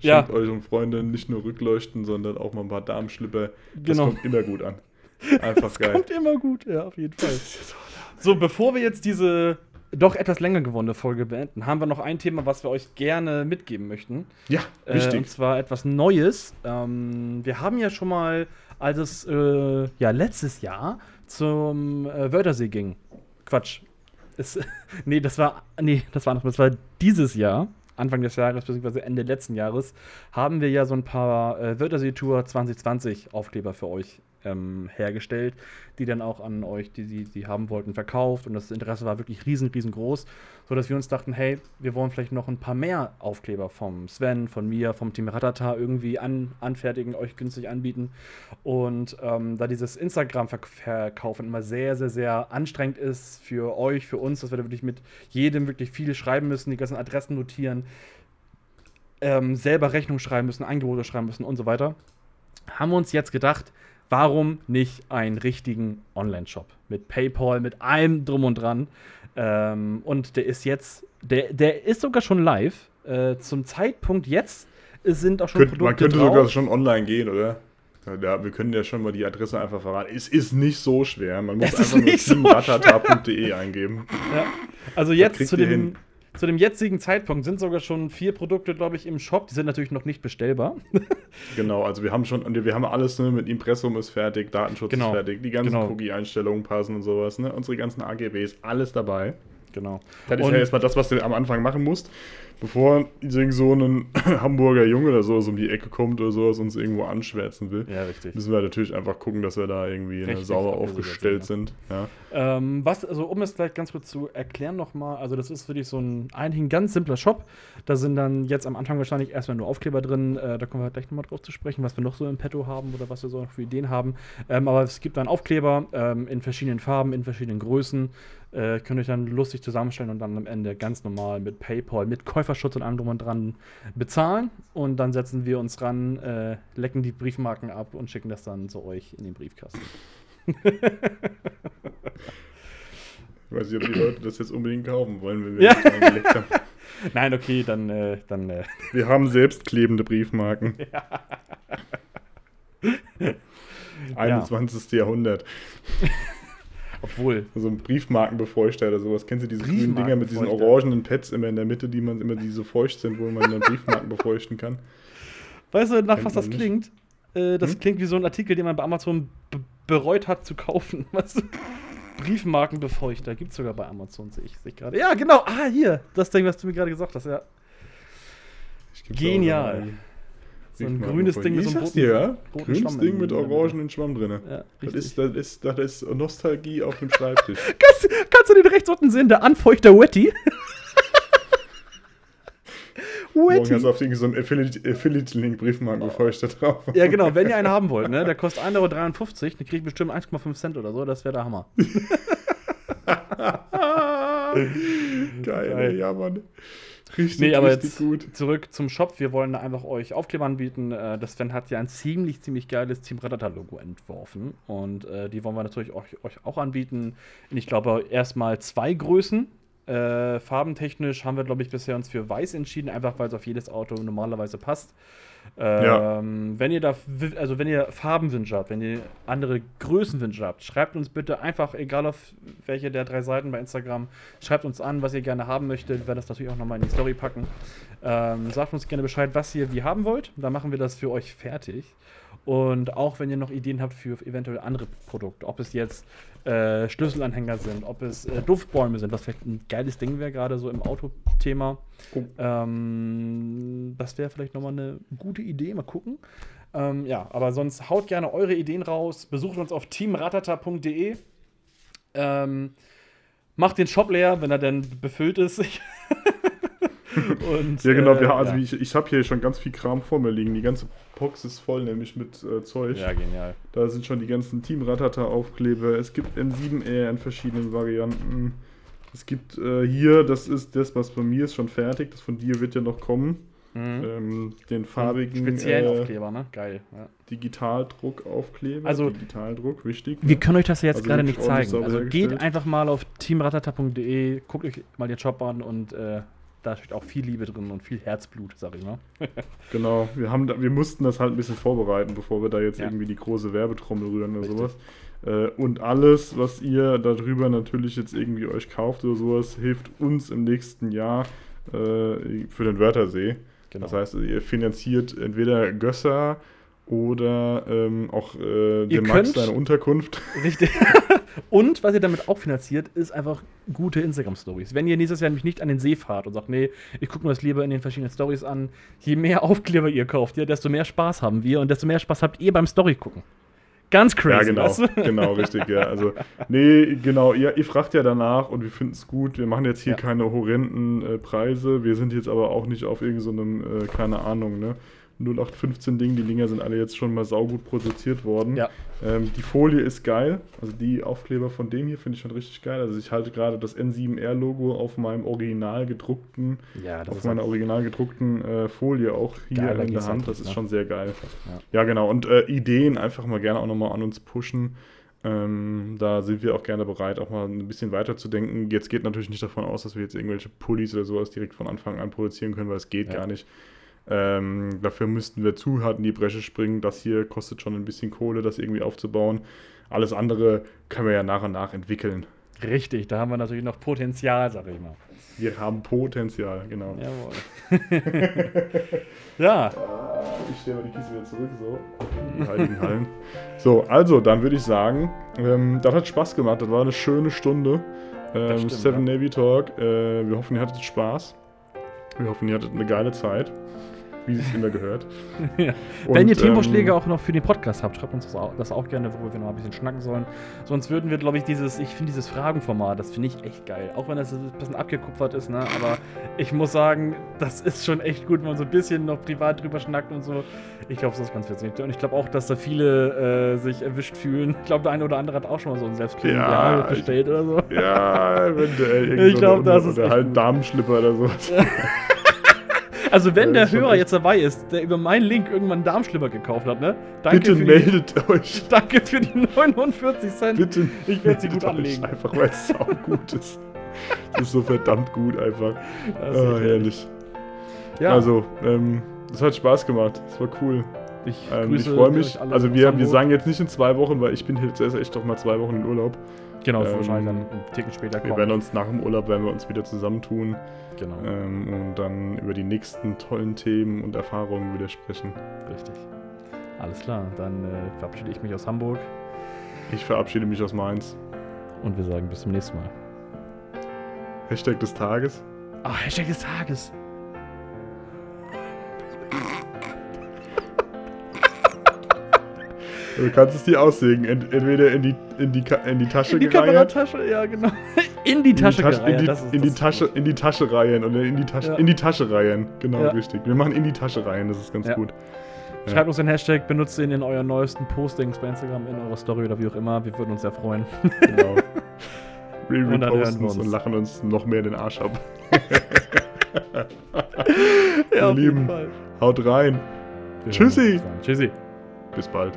Ja. Schenkt euren Freunden nicht nur Rückleuchten, sondern auch mal ein paar Darmschlipper. Das Genau. kommt immer gut an. Einfach (laughs) geil. Kommt immer gut, ja, auf jeden Fall. (laughs) Das ja so bevor wir jetzt diese doch etwas länger gewonnene Folge beenden, haben wir noch ein Thema, was wir euch gerne mitgeben möchten. Ja, Äh, wichtig. und zwar etwas Neues. Ähm, wir haben ja schon mal, als es äh, ja, letztes Jahr zum äh, Wörthersee ging, Quatsch, es, (laughs) nee, das war, nee, das war noch, das war dieses Jahr, Anfang des Jahres bzw. Ende letzten Jahres, haben wir ja so ein paar äh, Wörtersee Tour 2020 Aufkleber für euch ähm, hergestellt, die dann auch an euch, die sie haben wollten, verkauft. Und das Interesse war wirklich riesen, riesengroß, sodass wir uns dachten, hey, wir wollen vielleicht noch ein paar mehr Aufkleber vom Sven, von mir, vom Team Ratata irgendwie an, anfertigen, euch günstig anbieten. Und ähm, da dieses Instagram-Verkaufen immer sehr, sehr, sehr anstrengend ist für euch, für uns, dass wir da wirklich mit jedem wirklich viel schreiben müssen, die ganzen Adressen notieren, ähm, selber Rechnung schreiben müssen, Angebote schreiben müssen und so weiter, haben wir uns jetzt gedacht, warum nicht einen richtigen Online-Shop mit PayPal, mit allem drum und dran. Ähm, und der ist jetzt, der, der ist sogar schon live. Äh, zum Zeitpunkt jetzt sind auch schon Könnt, Man könnte drauf. sogar schon online gehen, oder? Ja, wir können ja schon mal die Adresse einfach verraten. Es ist nicht so schwer. Man muss es einfach nur teamratata.de so eingeben. Ja. Also jetzt zu dem, hin zu dem jetzigen Zeitpunkt sind sogar schon vier Produkte, glaube ich, im Shop. Die sind natürlich noch nicht bestellbar. (laughs) genau, also wir haben schon, wir haben alles, ne, mit Impressum ist fertig, Datenschutz genau. ist fertig, die ganzen genau. Cookie-Einstellungen passen und sowas, ne? Unsere ganzen AGBs, alles dabei. Genau. Das ist und ja erstmal das, was du am Anfang machen musst bevor so ein (laughs) Hamburger Junge oder sowas um die Ecke kommt oder sowas uns irgendwo anschwärzen will, ja, richtig. müssen wir natürlich einfach gucken, dass wir da irgendwie ne, sauber aufgestellt sind. Ja. Ähm, was, also um es gleich ganz kurz zu erklären nochmal, also das ist wirklich so ein eigentlich ein ganz simpler Shop. Da sind dann jetzt am Anfang wahrscheinlich erstmal nur Aufkleber drin, äh, da kommen wir gleich nochmal drauf zu sprechen, was wir noch so im Petto haben oder was wir so für Ideen haben. Ähm, aber es gibt dann Aufkleber ähm, in verschiedenen Farben, in verschiedenen Größen. Äh, könnt ihr euch dann lustig zusammenstellen und dann am Ende ganz normal mit PayPal, mit Käuferschutz und allem drum und dran bezahlen. Und dann setzen wir uns ran, äh, lecken die Briefmarken ab und schicken das dann zu euch in den Briefkasten. ich weiß nicht, ob die Leute das jetzt unbedingt kaufen wollen, wenn wir ja. das angelegt haben. (laughs) Nein, okay, dann. Äh, dann äh. Wir haben selbst klebende Briefmarken. (laughs) Ja. 21. Ja. Jahrhundert. (laughs) Obwohl. So ein Briefmarkenbefeuchter oder sowas. Kennst du diese grünen Dinger mit diesen orangenen Pads immer in der Mitte, die man immer die so feucht sind, wo man dann Briefmarken befeuchten kann? Weißt du, nach Kennt was das nicht? klingt? Äh, das hm? klingt wie so ein Artikel, den man bei Amazon bereut hat zu kaufen. (laughs) Weißt du? Briefmarkenbefeuchter gibt es sogar bei Amazon, sehe ich, seh ich gerade. Ja, genau. Ah, hier. Das Ding, was du mir gerade gesagt hast, ja. Genial. So ein grünes Ding mit so einem roten, ja, roten grünes Schwamm Ding mit orangenen Schwamm drin. Ja, das, ist, das, ist, das ist Nostalgie auf dem Schreibtisch. (laughs) kannst, kannst, du den rechts unten sehen? Der Anfeuchter Wetty. (laughs) Morgen hast du auf so einen Affiliate-Link-Briefmarkenbefeuchter drauf. Ja, genau. Wenn ihr einen haben wollt, ne? der kostet 1,53 Euro, dann kriegt ihr bestimmt 1,5 Cent oder so. Das wäre der Hammer. (laughs) Geil, Geil. ja, Mann. Richtig, nee, aber richtig jetzt gut. zurück zum Shop. Wir wollen da einfach euch Aufkleber anbieten. Äh, das Sven hat ja ein ziemlich, ziemlich geiles Team Predator-Logo entworfen. Und äh, die wollen wir natürlich euch, euch auch anbieten. ich glaube, erstmal zwei Größen. Äh, farbentechnisch haben wir, glaube ich, bisher uns für weiß entschieden, einfach weil es auf jedes Auto normalerweise passt. Ähm, ja. Wenn ihr da, also wenn ihr Farbenwünsche habt, wenn ihr andere Größenwünsche habt, schreibt uns bitte einfach, egal auf welche der drei Seiten bei Instagram, schreibt uns an, was ihr gerne haben möchtet. Wir werden das natürlich auch nochmal in die Story packen. Ähm, sagt uns gerne Bescheid, was ihr wie haben wollt. Dann machen wir das für euch fertig. Und auch wenn ihr noch Ideen habt für eventuell andere Produkte, ob es jetzt äh, Schlüsselanhänger sind, ob es äh, Duftbäume sind, was vielleicht ein geiles Ding wäre, gerade so im Autothema. Oh. Ähm, das wäre vielleicht nochmal eine gute Idee, mal gucken. Ähm, ja, aber sonst haut gerne eure Ideen raus, besucht uns auf teamratata.de. Ähm, macht den Shop leer, wenn er denn befüllt ist. (laughs) (laughs) Und, ja, genau. Äh, also ja. ich, ich habe hier schon ganz viel Kram vor mir liegen. Die ganze Box ist voll, nämlich mit äh, Zeug. Ja, genial. Da sind schon die ganzen Team Ratata Aufkleber. Es gibt M7R in verschiedenen Varianten. Es gibt äh, hier, das ist das, was bei mir ist, schon fertig. Das von dir wird ja noch kommen. Mhm. Ähm, den farbigen. Speziellen äh, Aufkleber, ne? Geil. Ja. Digitaldruckaufkleber. Also, Digitaldruck, wichtig. Wir ne? können euch das ja jetzt also gerade nicht zeigen. Also geht einfach mal auf teamratata.de, guckt euch mal den Shop an und äh, da steht auch viel Liebe drin und viel Herzblut, sag ich mal. (laughs) genau, wir, haben da, wir mussten das halt ein bisschen vorbereiten, bevor wir da jetzt ja. irgendwie die große Werbetrommel rühren oder Richtig. sowas. Äh, und alles, was ihr darüber natürlich jetzt irgendwie euch kauft oder sowas, hilft uns im nächsten Jahr äh, für den Wörthersee. Genau. Das heißt, ihr finanziert entweder Gösser oder ähm, auch äh, dem Max seine Unterkunft. Richtig. (laughs) Und was ihr damit auch finanziert, ist einfach gute Instagram-Stories. Wenn ihr nächstes Jahr nämlich nicht an den See fahrt und sagt, nee, ich gucke mir das lieber in den verschiedenen Stories an, je mehr (laughs) Aufkleber ihr kauft, ja, desto mehr Spaß haben wir und desto mehr Spaß habt ihr beim Story gucken. Ganz crazy. Ja, genau, weißt du? (laughs) genau, richtig, ja. Also, nee, genau, ihr, ihr fragt ja danach und wir finden es gut. Wir machen jetzt hier Ja. keine horrenden äh, Preise. Wir sind jetzt aber auch nicht auf irgendeinem, so äh, keine Ahnung, ne? 0815 Ding. Die Dinger sind alle jetzt schon mal saugut produziert worden. Ja. Ähm, die Folie ist geil. Also die Aufkleber von dem hier finde ich schon richtig geil. Also ich halte gerade das N7R-Logo auf meinem original gedruckten, Ja, auf meiner original gedruckten äh, Folie auch hier Geiler in der halt Hand. Das ist ne? schon sehr geil. Ja. Ja, genau. Und äh, Ideen einfach mal gerne auch nochmal an uns pushen. Ähm, da sind wir auch gerne bereit, auch mal ein bisschen weiter zu denken. Jetzt geht natürlich nicht davon aus, dass wir jetzt irgendwelche Pullis oder sowas direkt von Anfang an produzieren können, weil es geht Ja. gar nicht. Ähm, dafür müssten wir zu hart in die Bresche springen. Das hier kostet schon ein bisschen Kohle, das irgendwie aufzubauen. Alles andere können wir ja nach und nach entwickeln. Richtig, da haben wir natürlich noch Potenzial, sag ich mal. Wir haben Potenzial, genau. Jawohl. (laughs) ja, Ich stelle mal die Kiste wieder zurück, so. Die heiligen Hallen. So, also, dann würde ich sagen, ähm, das hat Spaß gemacht. Das war eine schöne Stunde. Ähm, stimmt, Seven ja. Navy Talk. Äh, wir hoffen, ihr hattet Spaß. Wir hoffen, ihr hattet eine geile Zeit. Wie es immer gehört. (laughs) Ja. Und, Wenn ihr Themenvorschläge ähm, auch noch für den Podcast habt, schreibt uns das auch, das auch gerne, worüber wir noch ein bisschen schnacken sollen. Sonst würden wir, glaube ich, dieses, ich finde dieses Fragenformat, das finde ich echt geil. Auch wenn das ein bisschen abgekupfert ist, ne? Aber ich muss sagen, das ist schon echt gut, wenn man so ein bisschen noch privat drüber schnackt und so. Ich glaube, das ist ganz witzig. Und ich glaube auch, dass da viele äh, sich erwischt fühlen. Ich glaube, der eine oder andere hat auch schon mal so ein selbstklingend Ja, bestellt oder so. Ja, eventuell. (laughs) Ich so glaub, eine- das ist Oder halt. Damenschlipper oder sowas. (laughs) Also, wenn der Hörer echt- jetzt dabei ist, der über meinen Link irgendwann einen Darmschlipper gekauft hat, ne? Danke Bitte für die- meldet euch. (laughs) Danke für die 49 Cent. Bitte. Ich werde sie gut meldet anlegen. Einfach weil es sau (laughs) gut ist. Das ist so verdammt gut einfach. Das ist Oh, herrlich. Ja, Also, ähm, es hat Spaß gemacht. Es war cool. ich, Ähm, ich freue mich. Also wir, wir sagen jetzt nicht in zwei Wochen, weil ich bin jetzt erst echt doch mal zwei Wochen in Urlaub. Genau, ähm, wahrscheinlich dann einen Ticken später Wir kommen. werden uns nach dem Urlaub werden wir uns wieder zusammentun genau, ähm, und dann über die nächsten tollen Themen und Erfahrungen wieder sprechen. richtig. Alles klar, dann äh, verabschiede ich mich aus Hamburg Ich verabschiede mich aus Mainz. und wir sagen bis zum nächsten Mal. Hashtag des Tages. Ah, Hashtag des Tages. Du kannst es dir aussägen. Ent entweder in die, in die, in die Tasche In die gereiht. Kameratasche, ja genau. (laughs) In die Tasche in die, Tasche, in, die, ist- in Tasche, gut. in die Tasche reihen oder in die Tasche, Ja. in die Tasche reihen. Genau, Ja. richtig. Wir machen in die Tasche reihen, das ist ganz Ja. gut. Schreibt uns den Hashtag, benutzt ihn in euren neuesten Postings bei Instagram, in eurer Story oder wie auch immer. Wir würden uns sehr freuen. Genau. (laughs) Wir Und dann hören wir reposten es uns. und lachen uns noch mehr den Arsch ab. (laughs) ja, Ihr Lieben. Haut rein. Wir Tschüssi. Tschüssi. Bis bald.